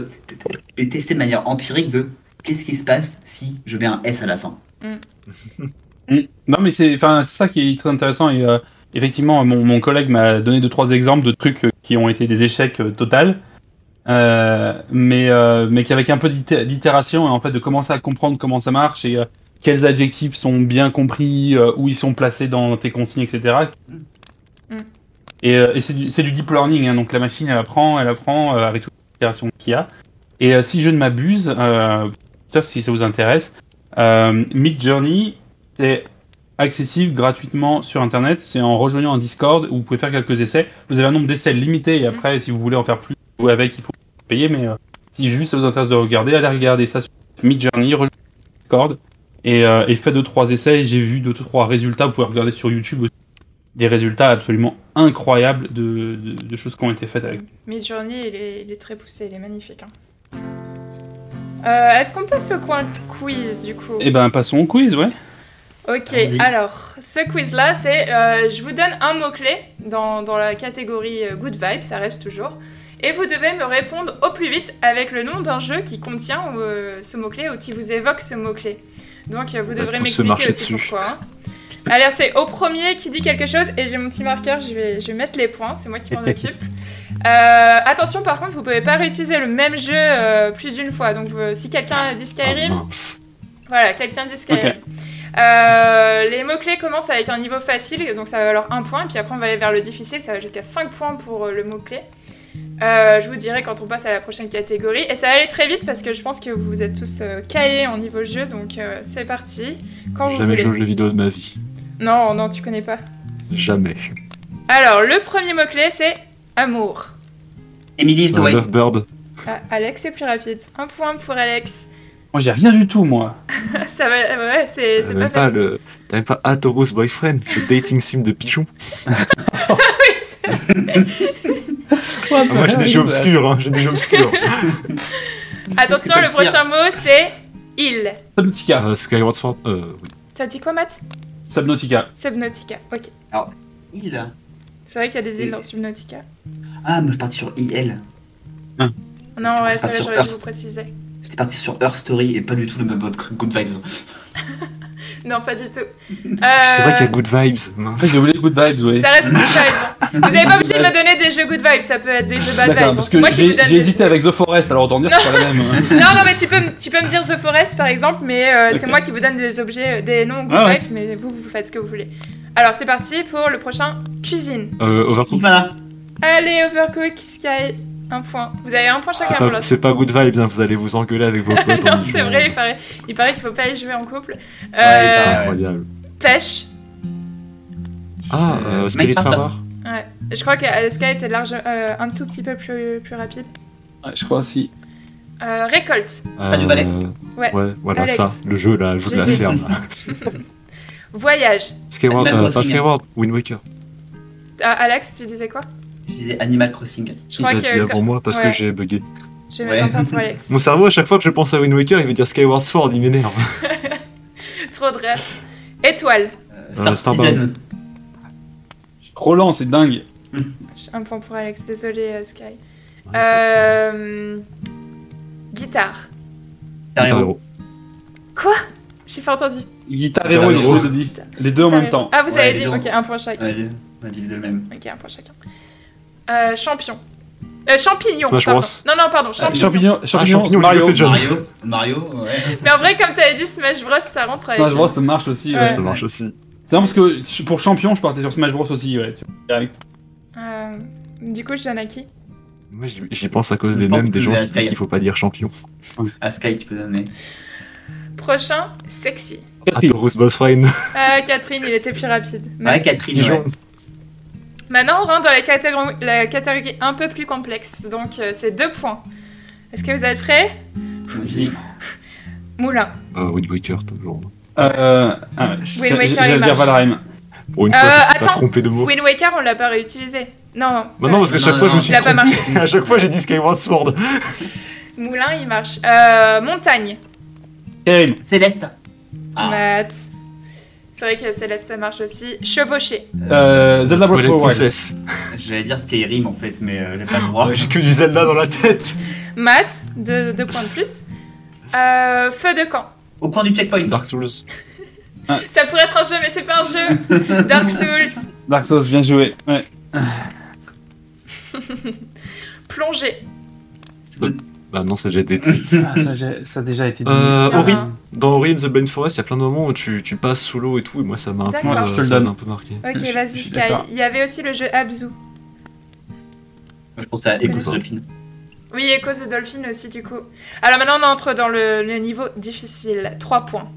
[SPEAKER 2] tester de manière empirique de qu'est-ce qui se passe si je mets un S à la fin?
[SPEAKER 4] Mm. Non, mais c'est enfin, c'est ça qui est très intéressant. Et euh, effectivement, mon, mon collègue m'a donné deux trois exemples de trucs euh, qui ont été des échecs euh, total, euh, mais euh, mais qu'avec un peu d'ité- d'itération et en fait de commencer à comprendre comment ça marche et euh, quels adjectifs sont bien compris, euh, où ils sont placés dans tes consignes, etc.
[SPEAKER 1] Mm.
[SPEAKER 4] Et, euh, c'est du, deep learning, hein, donc la machine elle apprend, elle apprend euh, avec toutes les itérations qu'il y a. Et euh, si je ne m'abuse, si ça vous intéresse, Mid Journey c'est accessible gratuitement sur internet. C'est en rejoignant un Discord où vous pouvez faire quelques essais. Vous avez un nombre d'essais limité et après, si vous voulez en faire plus ou avec, il faut payer. Mais si juste ça vous intéresse de regarder, allez regarder ça sur Mid Journey, rejoignez Discord et, euh, et faites deux trois essais. J'ai vu deux trois résultats. Vous pouvez regarder sur YouTube aussi. Des résultats absolument incroyables de, de, de choses qui ont été faites avec.
[SPEAKER 1] Midjourney, il est, il est très poussé, il est magnifique. hein. Euh, Est-ce qu'on passe au coin quiz du coup?
[SPEAKER 4] Et ben, passons au quiz, ouais.
[SPEAKER 1] Ok, alors, ce quiz-là, c'est euh, je vous donne un mot-clé dans, dans la catégorie euh, Good Vibe, ça reste toujours. Et vous devez me répondre au plus vite avec le nom d'un jeu qui contient euh, ce mot-clé ou qui vous évoque ce mot-clé. Donc vous devrez m'expliquer aussi
[SPEAKER 3] dessus.
[SPEAKER 1] pourquoi. hein. Alors c'est au premier qui dit quelque chose et j'ai mon petit marqueur, je vais, je vais mettre les points, c'est moi qui m'en (laughs) occupe. Euh, attention par contre, vous pouvez pas réutiliser le même jeu euh, plus d'une fois. Donc euh, si quelqu'un dit Skyrim,
[SPEAKER 3] Ah,
[SPEAKER 1] voilà, quelqu'un dit Skyrim. Les mots-clés commencent avec un niveau facile, donc ça va valoir un point, puis après on va aller vers le difficile, ça va jusqu'à 5 points pour le mot-clé. Euh, je vous dirai quand on passe à la prochaine catégorie. Et ça va aller très vite parce que je pense que vous êtes tous euh, calés en niveau jeu, donc euh, c'est parti. Quand
[SPEAKER 3] Jamais joué aux jeux vidéo de ma vie.
[SPEAKER 1] Non, non, tu connais pas.
[SPEAKER 3] Jamais.
[SPEAKER 1] Alors, le premier mot-clé, c'est amour.
[SPEAKER 2] Emily Way.
[SPEAKER 3] Lovebird.
[SPEAKER 1] Ah, Alex, c'est plus rapide. Un point pour Alex.
[SPEAKER 4] Moi, j'ai rien du tout, moi. (laughs)
[SPEAKER 1] ça va, ouais, c'est pas
[SPEAKER 3] même pas
[SPEAKER 1] facile.
[SPEAKER 3] le. T'as même pas Atorus Boyfriend, le dating sim de pigeon. (laughs)
[SPEAKER 1] Oui, c'est-
[SPEAKER 3] Ah, moi j'ai des jeux obscurs, hein, j'ai des jeux obscurs. (laughs)
[SPEAKER 1] Attention, le prochain mot, c'est il.
[SPEAKER 4] Subnautica.
[SPEAKER 3] Euh, Skyward Sword, euh, oui.
[SPEAKER 1] T'as dit quoi, Matt?
[SPEAKER 4] Subnautica.
[SPEAKER 1] Subnautica, ok.
[SPEAKER 2] Il.
[SPEAKER 1] C'est vrai qu'il y a des îles dans Subnautica.
[SPEAKER 2] Ah, mais je suis parti sur IL.
[SPEAKER 1] Non,
[SPEAKER 2] Tu
[SPEAKER 1] ouais, c'est vrai, j'aurais dû vous préciser.
[SPEAKER 2] J'étais parti sur Earth Story et pas du tout le même mode que Good Vibes. (laughs) (laughs)
[SPEAKER 1] Non, pas du tout.
[SPEAKER 3] C'est vrai qu'il y a Good Vibes. mince.
[SPEAKER 4] J'ai oublié Good Vibes, oui.
[SPEAKER 1] Ça reste Good Vibes. Vous avez pas obligé de me donner des jeux Good Vibes, ça peut être des jeux Bad Vibes.
[SPEAKER 4] D'accord, parce que
[SPEAKER 1] moi qui vous
[SPEAKER 4] j'ai
[SPEAKER 1] donne
[SPEAKER 4] j'ai
[SPEAKER 1] des-
[SPEAKER 4] hésité avec The Forest, alors autant dire que c'est pas la même. hein.
[SPEAKER 1] Non, non, mais tu peux, me- tu peux me dire The Forest par exemple, mais euh, c'est moi qui vous donne des objets, des noms Good
[SPEAKER 4] Ah ouais.
[SPEAKER 1] Vibes, mais vous, vous faites ce que vous voulez. Alors, c'est parti pour le prochain cuisine.
[SPEAKER 3] Euh, Overcooked.
[SPEAKER 2] Voilà.
[SPEAKER 1] Allez, Overcook, Sky, un point. Vous avez un point chacun
[SPEAKER 3] C'est
[SPEAKER 1] pour l'autre.
[SPEAKER 3] C'est pas Good Vibes, hein, vous allez vous engueuler avec vos (laughs) potes.
[SPEAKER 1] Non, c'est vrai, il paraît, il paraît qu'il faut pas y jouer en couple.
[SPEAKER 2] Ouais,
[SPEAKER 1] Euh,
[SPEAKER 3] C'est
[SPEAKER 2] Ouais.
[SPEAKER 3] incroyable.
[SPEAKER 1] pêche.
[SPEAKER 3] Ah, euh, Spirit
[SPEAKER 2] Minecraft.
[SPEAKER 3] Farmer.
[SPEAKER 1] Ouais. Je crois que euh, Sky était large, euh, un tout petit peu plus, plus rapide.
[SPEAKER 4] Ouais, je crois aussi.
[SPEAKER 1] Euh, récolte.
[SPEAKER 3] Euh,
[SPEAKER 2] du Valais
[SPEAKER 1] Ouais.
[SPEAKER 3] Ouais, voilà
[SPEAKER 1] Alex.
[SPEAKER 3] ça, le jeu là, le jeu de la ferme. (laughs)
[SPEAKER 1] Voyage.
[SPEAKER 3] Skyward, euh, pas
[SPEAKER 2] Crossing.
[SPEAKER 3] Skyward, Wind Waker.
[SPEAKER 1] Ah, Alex, tu disais quoi?
[SPEAKER 2] Disais Animal Crossing.
[SPEAKER 1] Je crois
[SPEAKER 3] Il a
[SPEAKER 1] que.
[SPEAKER 3] dit avant moi parce
[SPEAKER 1] ouais.
[SPEAKER 3] que j'ai bugué.
[SPEAKER 2] Ouais.
[SPEAKER 1] pour Alex.
[SPEAKER 3] Mon cerveau, à chaque fois que je pense à Wind Waker, il veut dire Skyward Sword, il m'énerve. (laughs)
[SPEAKER 1] Trop de rêves. Étoile.
[SPEAKER 2] Euh, Star
[SPEAKER 3] Euh.
[SPEAKER 4] Roland, c'est dingue.
[SPEAKER 1] Un point pour Alex, désolé euh, Sky. Euh... Guitare.
[SPEAKER 2] Guitar Hero.
[SPEAKER 1] Quoi? J'ai pas entendu.
[SPEAKER 4] Guitar Hero, il
[SPEAKER 2] Hero.
[SPEAKER 4] Les deux en même temps.
[SPEAKER 1] Ah, vous
[SPEAKER 2] Ouais,
[SPEAKER 1] avez
[SPEAKER 2] les
[SPEAKER 1] dit
[SPEAKER 2] deux.
[SPEAKER 1] Ok, un point chacun.
[SPEAKER 2] Ouais, on a dit le même.
[SPEAKER 1] Ok, un point chacun. Euh, champion. Euh, champignon.
[SPEAKER 3] Smash
[SPEAKER 1] pardon.
[SPEAKER 3] Bros.
[SPEAKER 1] Non, non, pardon,
[SPEAKER 4] Euh,
[SPEAKER 1] champignon.
[SPEAKER 4] Champignon, champignon,
[SPEAKER 3] champignon,
[SPEAKER 4] Mario.
[SPEAKER 2] Mario. Mario, ouais. (laughs)
[SPEAKER 1] Mais en vrai, comme tu avais dit Smash Bros, ça rentre avec.
[SPEAKER 4] Smash Bros, ça marche aussi.
[SPEAKER 1] Ouais.
[SPEAKER 4] Ouais.
[SPEAKER 3] Ça marche aussi.
[SPEAKER 4] C'est marrant parce que pour champion, je partais sur Smash Bros aussi. Ouais.
[SPEAKER 1] Euh, du coup, je donne à qui
[SPEAKER 3] Moi, j'y pense à cause
[SPEAKER 2] Je
[SPEAKER 3] des mêmes des gens qui disent qu'il faut pas dire champion.
[SPEAKER 2] À Sky, tu peux donner.
[SPEAKER 1] Prochain, sexy.
[SPEAKER 3] Atorus Boyfriend.
[SPEAKER 1] Euh, Catherine, il était plus rapide.
[SPEAKER 2] Ouais, Catherine, ouais.
[SPEAKER 1] Maintenant, on rentre dans la catégorie, la catégorie un peu plus complexe. Donc, euh, c'est deux points. Est-ce que vous êtes prêts?
[SPEAKER 2] Vas-y. (laughs)
[SPEAKER 1] Moulin.
[SPEAKER 3] Euh, Wind Waker, toujours.
[SPEAKER 4] Euh, ah,
[SPEAKER 1] Wind Waker, il
[SPEAKER 4] J'allais dire. Valheim.
[SPEAKER 3] Pour une
[SPEAKER 1] Euh,
[SPEAKER 3] fois, je me suis pas
[SPEAKER 1] attends.
[SPEAKER 3] trompé de mot.
[SPEAKER 1] Wind Waker, on l'a pas réutilisé. Non.
[SPEAKER 3] Bah non, parce que
[SPEAKER 2] Non,
[SPEAKER 3] chaque
[SPEAKER 2] non,
[SPEAKER 3] fois, je me
[SPEAKER 2] non,
[SPEAKER 3] suis
[SPEAKER 1] il a pas
[SPEAKER 3] trompé.
[SPEAKER 1] marché. (laughs)
[SPEAKER 3] À chaque fois, j'ai dit Skyward Sword. (laughs)
[SPEAKER 1] Moulin, il marche. Euh, montagne.
[SPEAKER 2] Céleste. Ah.
[SPEAKER 1] Matt. C'est vrai que Céleste, ça marche aussi. Chevaucher.
[SPEAKER 4] Euh, Zelda Breath of the Wild.
[SPEAKER 2] J'allais dire Skyrim en fait, mais euh, j'ai pas le droit.
[SPEAKER 3] J'ai que du Zelda dans la tête.
[SPEAKER 1] Matt, deux, deux points de plus. Euh, feu de camp.
[SPEAKER 2] Au coin du checkpoint.
[SPEAKER 3] Dark Souls. (laughs)
[SPEAKER 1] Ça pourrait être un jeu, mais c'est pas un jeu. (laughs) Dark Souls.
[SPEAKER 4] Dark Souls, bien joué. Ouais. (laughs)
[SPEAKER 1] Plongée.
[SPEAKER 2] C'est good.
[SPEAKER 3] Bah non, c'est déjà été. (laughs)
[SPEAKER 4] Ah, ça, ça a déjà été dit.
[SPEAKER 3] Euh,
[SPEAKER 1] Ah.
[SPEAKER 3] Ori, dans Ori in the Blind Forest, il y a plein de moments où tu, tu passes sous l'eau et tout, et moi ça m'a un, peu, ça
[SPEAKER 4] donne.
[SPEAKER 3] un peu marqué.
[SPEAKER 1] Ok, vas-y Sky. Il y avait aussi le jeu Abzu.
[SPEAKER 2] Je pense à Echo
[SPEAKER 3] D'accord.
[SPEAKER 2] Dolphin.
[SPEAKER 1] Oui, Echo the Dolphin aussi du coup. Alors maintenant on entre dans le, le niveau difficile. 3 points.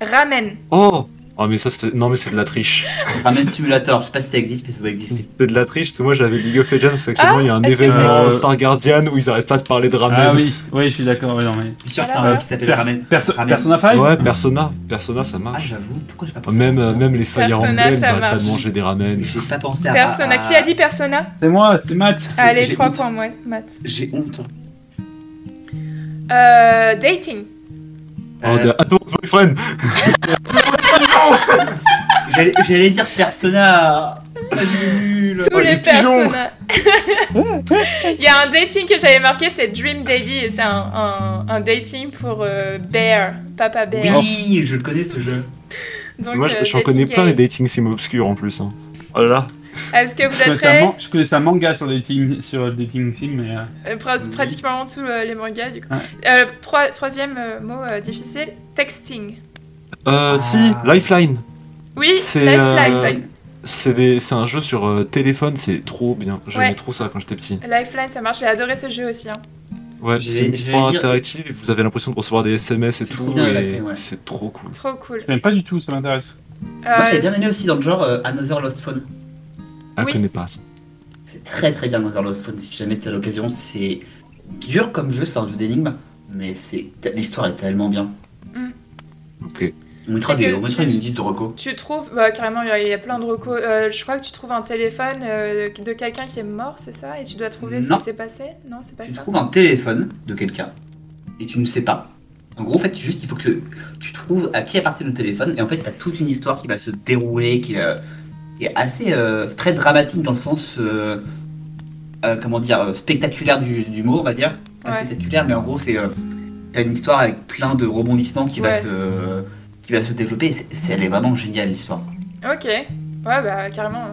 [SPEAKER 1] Ramen.
[SPEAKER 3] Oh Oh, mais ça, c'est. Non, mais c'est de la triche. (laughs)
[SPEAKER 2] Ramen Simulator, je sais pas si ça existe, mais ça doit exister.
[SPEAKER 3] C'est de la triche, parce que moi j'avais League of Legends, c'est actuellement
[SPEAKER 1] Ah,
[SPEAKER 3] il y a un événement
[SPEAKER 4] ça
[SPEAKER 3] euh, Star Guardian où ils arrêtent pas de parler de ramen.
[SPEAKER 4] Ah oui, oui, je suis d'accord. ouais, non, mais...
[SPEAKER 2] Je suis sûr un qui s'appelle
[SPEAKER 4] Per-
[SPEAKER 2] Ramen.
[SPEAKER 4] Perso-
[SPEAKER 2] Ramen.
[SPEAKER 4] Persona 5
[SPEAKER 3] Ouais, Persona, Persona ça
[SPEAKER 2] Ah,
[SPEAKER 3] marche.
[SPEAKER 2] j'avoue, pourquoi j'ai pas pensé
[SPEAKER 3] Même,
[SPEAKER 2] à ça
[SPEAKER 3] même les Fire
[SPEAKER 1] Persona,
[SPEAKER 3] Emblem, ils arrêtent pas de manger des ramen.
[SPEAKER 2] J'ai pas pensé à.
[SPEAKER 1] Persona.
[SPEAKER 2] à-
[SPEAKER 1] Qui a dit Persona?
[SPEAKER 4] C'est moi, c'est Matt.
[SPEAKER 2] C'est-
[SPEAKER 1] Allez,
[SPEAKER 2] j'ai
[SPEAKER 1] 3
[SPEAKER 2] honte.
[SPEAKER 1] points, ouais, Matt.
[SPEAKER 2] J'ai honte.
[SPEAKER 1] Euh, dating.
[SPEAKER 3] Oh,
[SPEAKER 2] Euh,
[SPEAKER 3] de- Attends, boyfriend (laughs)
[SPEAKER 2] J'allais j'allais dire Persona.
[SPEAKER 1] Tous
[SPEAKER 3] Oh,
[SPEAKER 1] les
[SPEAKER 3] les pigeons.
[SPEAKER 1] Persona. (laughs) Il y a un dating que j'avais marqué, c'est Dream Daddy, et c'est un, un, un dating pour euh, Bear, Papa Bear.
[SPEAKER 2] Oui, je connais ce jeu.
[SPEAKER 1] Donc,
[SPEAKER 3] Moi
[SPEAKER 1] euh,
[SPEAKER 3] j'en connais plein les dating sims obscurs en plus. Hein. Oh là là.
[SPEAKER 1] Est-ce que vous
[SPEAKER 4] Je
[SPEAKER 1] êtes prêts
[SPEAKER 4] je connaissais un manga sur le dating, sur le dating sim, mais. euh,
[SPEAKER 1] Euh, Pratiquement tous les mangas, du coup.
[SPEAKER 4] Ouais.
[SPEAKER 1] Euh, trois- troisième euh, mot euh, difficile, texting.
[SPEAKER 3] Euh,
[SPEAKER 2] Ah.
[SPEAKER 3] si, Lifeline.
[SPEAKER 1] Oui,
[SPEAKER 3] C'est,
[SPEAKER 1] Lifeline.
[SPEAKER 3] euh, C'est des- c'est un jeu sur euh, téléphone, c'est trop bien. J'aimais
[SPEAKER 1] Ouais.
[SPEAKER 3] trop ça quand j'étais petit.
[SPEAKER 1] Lifeline, ça marche, j'ai adoré ce jeu aussi. hein.
[SPEAKER 3] Ouais,
[SPEAKER 2] J'ai-
[SPEAKER 3] c'est une histoire
[SPEAKER 2] dire-
[SPEAKER 3] interactive et vous avez l'impression de recevoir des SMS et
[SPEAKER 2] C'est
[SPEAKER 3] tout.
[SPEAKER 2] trop bien,
[SPEAKER 3] et
[SPEAKER 2] Lifeline, ouais.
[SPEAKER 3] C'est trop cool.
[SPEAKER 1] Trop cool.
[SPEAKER 4] Je n'aime pas du tout, ça m'intéresse.
[SPEAKER 2] Moi,
[SPEAKER 1] Euh,
[SPEAKER 2] j'avais bien aimé aussi dans le genre euh, Another Lost Phone.
[SPEAKER 3] Ah,
[SPEAKER 1] Oui.
[SPEAKER 3] je connais pas ça.
[SPEAKER 2] C'est très très bien Another Lost Phone si jamais tu as l'occasion. C'est dur comme jeu, c'est un jeu d'énigmes, mais c'est l'histoire est tellement bien.
[SPEAKER 3] Ok.
[SPEAKER 2] On mettra,
[SPEAKER 1] C'est
[SPEAKER 2] des,
[SPEAKER 1] que
[SPEAKER 2] on mettra
[SPEAKER 1] tu-
[SPEAKER 2] une liste de recos.
[SPEAKER 1] Tu trouves, bah, carrément, il y a- il y, a plein de recos. Euh, je crois que tu trouves un téléphone euh, de quelqu'un qui est mort, c'est ça? Et tu dois trouver ce qui s'est passé? Non, c'est pas
[SPEAKER 2] Tu
[SPEAKER 1] ça.
[SPEAKER 2] trouves un téléphone de quelqu'un et tu ne sais pas. En gros, en fait, juste il faut que tu trouves à qui appartient le téléphone et en fait, tu as toute une histoire qui va se dérouler, qui, euh, qui est assez très dramatique dans le sens, comment dire, spectaculaire du, du mot, on va dire. Pas
[SPEAKER 1] Ouais.
[SPEAKER 2] spectaculaire, mais en gros, c'est t'as une histoire avec plein de rebondissements qui va se qui va se développer. c'est- elle est vraiment géniale l'histoire.
[SPEAKER 1] Ok. Ouais, bah, carrément.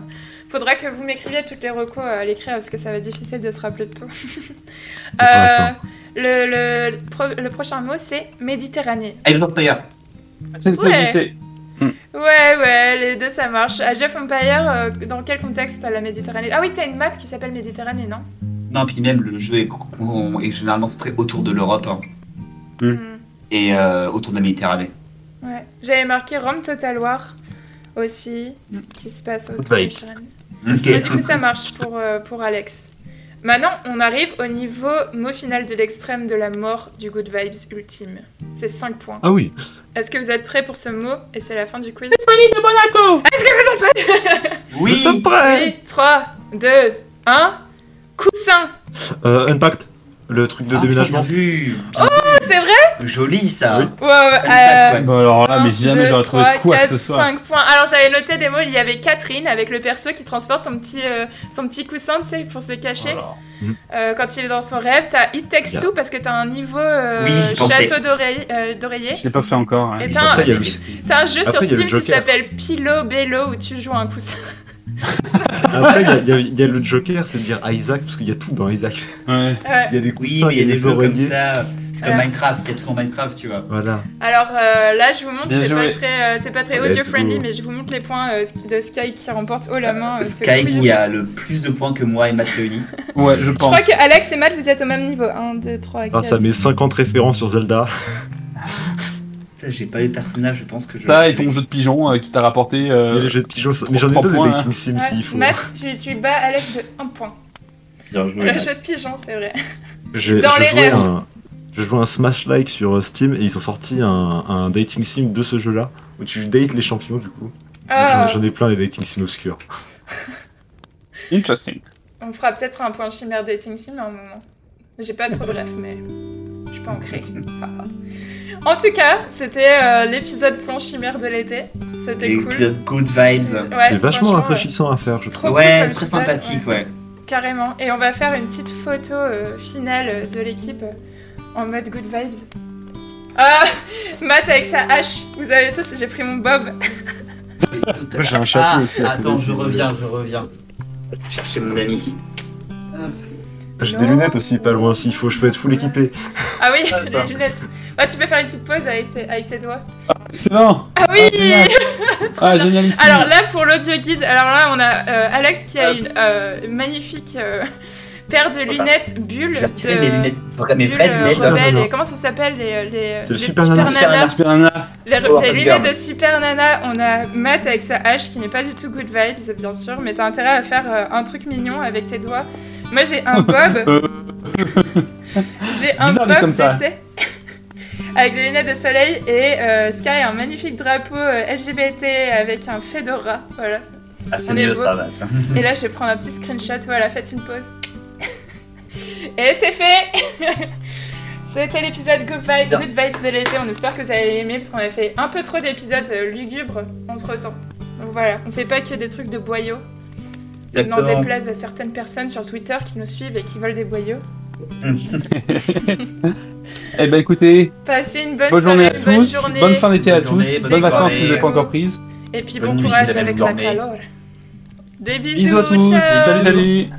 [SPEAKER 1] Faudra que vous m'écriviez toutes les recos à l'écrire parce que ça va être difficile de se rappeler de tout. (laughs) Euh, le, le, pro- le prochain mot, c'est Méditerranée.
[SPEAKER 2] Age of Empires.
[SPEAKER 4] C'est
[SPEAKER 1] Ouais. Ouais, ouais, les deux ça marche. À Jeff Empire, euh, dans quel contexte t'as la Méditerranée? Ah oui, t'as une map qui s'appelle Méditerranée, non?
[SPEAKER 2] Non, puis même le jeu est, est généralement très autour de l'Europe hein,
[SPEAKER 4] Mm.
[SPEAKER 1] Hmm.
[SPEAKER 2] et euh, autour de la Méditerranée.
[SPEAKER 1] Ouais. J'avais marqué Rome Total War aussi, qui se passe autour
[SPEAKER 2] Good
[SPEAKER 1] de la
[SPEAKER 2] vibes.
[SPEAKER 1] Méditerranée.
[SPEAKER 2] Ok.
[SPEAKER 1] Mais du coup, ça marche pour, euh, pour Alex. Maintenant, on arrive au niveau mot final de l'extrême de la mort du Good Vibes ultime. C'est 5 points.
[SPEAKER 3] Ah oui.
[SPEAKER 1] Est-ce que vous êtes prêts pour ce mot Et c'est la fin du quiz?
[SPEAKER 4] de Monaco (laughs)
[SPEAKER 2] Oui.
[SPEAKER 3] Nous sommes prêts
[SPEAKER 1] 3, 2, 1. Coussin
[SPEAKER 3] euh, Unpacked, le truc de
[SPEAKER 2] Ah, putain, bien
[SPEAKER 3] déménagement.
[SPEAKER 2] vu. Bien
[SPEAKER 1] C'est vrai.
[SPEAKER 2] Joli ça.
[SPEAKER 3] Oui.
[SPEAKER 1] Ouais, ouais.
[SPEAKER 2] Unpacked,
[SPEAKER 1] euh.
[SPEAKER 4] Bon, alors là, mais
[SPEAKER 1] 1,
[SPEAKER 4] jamais
[SPEAKER 1] 2,
[SPEAKER 4] j'aurais trouvé
[SPEAKER 1] 3,
[SPEAKER 4] quoi
[SPEAKER 1] 4,
[SPEAKER 4] que ce soit.
[SPEAKER 1] 5 points. Alors j'avais noté des mots, il y avait Catherine avec le perso qui transporte son petit, euh, son petit coussin, tu sais, pour se cacher.
[SPEAKER 4] Alors,
[SPEAKER 1] Euh, quand il est dans son rêve, t'as It Takes
[SPEAKER 3] Yeah.
[SPEAKER 1] Two parce que t'as un niveau euh,
[SPEAKER 2] Oui,
[SPEAKER 1] château d'oreiller. euh.
[SPEAKER 4] Je l'ai pas fait encore. hein.
[SPEAKER 1] Et t'as un- jeu sur
[SPEAKER 3] Après,
[SPEAKER 1] Steam qui s'appelle Pilo Bello où tu joues un coussin.
[SPEAKER 3] Après, il y a- y, y le Joker, c'est de dire Isaac, parce qu'il y a tout dans Isaac.
[SPEAKER 4] Ouais.
[SPEAKER 3] Il y a des
[SPEAKER 2] Oui,
[SPEAKER 3] coussins,
[SPEAKER 2] mais il y a des jeux comme ça. C'est comme
[SPEAKER 1] Ouais.
[SPEAKER 2] Minecraft, il y a tout dans Minecraft, tu vois.
[SPEAKER 3] Voilà.
[SPEAKER 1] Alors euh, là, je vous montre,
[SPEAKER 4] Bien
[SPEAKER 1] c'est pas très, euh, c'est pas très
[SPEAKER 3] Let's
[SPEAKER 1] audio friendly,
[SPEAKER 3] go.
[SPEAKER 1] mais je vous montre les points euh, de Sky qui remporte haut la main. euh,
[SPEAKER 2] Sky qui a le plus de points que moi et Matt réunis.
[SPEAKER 4] Ouais, je
[SPEAKER 1] Je
[SPEAKER 4] pense.
[SPEAKER 1] crois que Alex et Matt, vous êtes au même niveau. 1, 2, 3, 4.
[SPEAKER 3] Ah, ça met 50 références sur Zelda. (laughs)
[SPEAKER 2] J'ai pas eu de personnage, je pense que je.
[SPEAKER 4] Ça et ton jeu de pigeon euh, qui t'a rapporté. euh,
[SPEAKER 3] Et les jeux de pigeons, ça- mais j'en ai deux des
[SPEAKER 4] points,
[SPEAKER 3] dating sims
[SPEAKER 1] Ouais,
[SPEAKER 3] s'il faut.
[SPEAKER 1] Matt, tu, tu bats Alex de 1 point.
[SPEAKER 2] Bien joué,
[SPEAKER 1] Le jeu de pigeon, c'est vrai. Dans les rêves.
[SPEAKER 3] un- Je joue un Smash Like sur euh, Steam et ils ont sorti un, un dating sim de ce jeu-là où tu dates les champions du coup.
[SPEAKER 1] Ah,
[SPEAKER 3] J'en ai plein des dating sims obscurs.
[SPEAKER 4] Interesting.
[SPEAKER 1] on fera peut-être un point chimère dating sim à un moment. J'ai pas trop de rêve, mais je peux en créer. (laughs) en tout cas, c'était euh, l'épisode plan chimère de l'été. C'était cool.
[SPEAKER 2] L'épisode Good Vibes.
[SPEAKER 1] Ouais,
[SPEAKER 3] C'est vachement rafraîchissant à faire, je trouve.
[SPEAKER 1] cool
[SPEAKER 2] Ouais, c'est très sympathique, ouais.
[SPEAKER 1] Carrément. Et on va faire une petite photo euh, finale de l'équipe euh, en mode good vibes. Ah Matt avec sa hache. Vous avez tous, j'ai pris mon bob.
[SPEAKER 3] Moi, j'ai un chapeau
[SPEAKER 2] ah,
[SPEAKER 3] aussi
[SPEAKER 2] Attends, je reviens, je reviens. Chercher mon ami.
[SPEAKER 3] J'ai des lunettes aussi, pas loin s'il faut, je peux être full équipé.
[SPEAKER 1] Ah oui, (laughs)
[SPEAKER 4] Ah,
[SPEAKER 1] les lunettes. Ouais, tu peux faire une petite pause avec tes, avec tes doigts.
[SPEAKER 4] Excellent
[SPEAKER 1] Ah oui
[SPEAKER 4] génial. (laughs) Ah, génial ici
[SPEAKER 1] Alors là, pour l'audio guide, alors là, on a euh, Alex qui a
[SPEAKER 2] Hop.
[SPEAKER 1] une euh, magnifique euh, paire de lunettes bulles.
[SPEAKER 2] Je vais retirer
[SPEAKER 1] de...
[SPEAKER 2] mes lunettes, vra- mes
[SPEAKER 1] bulles,
[SPEAKER 2] vraies
[SPEAKER 1] euh,
[SPEAKER 2] lunettes.
[SPEAKER 4] Rebelles. non.
[SPEAKER 1] et comment ça s'appelle les, les, les
[SPEAKER 3] Super Nana.
[SPEAKER 2] Super Nana.
[SPEAKER 4] Super Nana.
[SPEAKER 1] Les,
[SPEAKER 2] Oh,
[SPEAKER 1] lunettes de Super Nana, on a Matt avec sa hache qui n'est pas du tout good vibes, bien sûr, mais t'as intérêt à faire euh, un truc mignon avec tes doigts. Moi j'ai un bob, (laughs)
[SPEAKER 4] Euh,
[SPEAKER 1] j'ai un
[SPEAKER 4] bizarre,
[SPEAKER 1] bob,
[SPEAKER 4] comme ça.
[SPEAKER 1] tu sais, avec des lunettes de soleil et euh, Sky a un magnifique drapeau euh, LGBT avec un fedora, voilà.
[SPEAKER 2] Ah, c'est mieux
[SPEAKER 1] beau.
[SPEAKER 2] ça, va.
[SPEAKER 1] Et là je vais prendre un petit screenshot, voilà, faites une pause. Et c'est fait (laughs) C'était l'épisode Good, Vibes-
[SPEAKER 2] Bien.
[SPEAKER 1] Good Vibes de l'été, on espère que vous avez aimé parce qu'on a fait un peu trop d'épisodes euh, lugubres entre-temps. Donc voilà, on fait pas que des trucs de boyaux. N'en déplaise à certaines personnes sur Twitter qui nous suivent et qui veulent des boyaux. (laughs)
[SPEAKER 4] Eh ben écoutez,
[SPEAKER 1] Passez une bonne
[SPEAKER 4] bonne journée à
[SPEAKER 1] bonne
[SPEAKER 4] tous,
[SPEAKER 1] journée.
[SPEAKER 4] bonne fin d'été à
[SPEAKER 2] Bonne
[SPEAKER 4] tous, bonnes
[SPEAKER 2] bonne
[SPEAKER 4] vacances si vous n'avez pas encore prises.
[SPEAKER 1] Et puis
[SPEAKER 2] Bonne
[SPEAKER 1] bon courage avec la calor. Des bisous,
[SPEAKER 4] Bisous à tous,
[SPEAKER 1] ciao
[SPEAKER 4] salut salut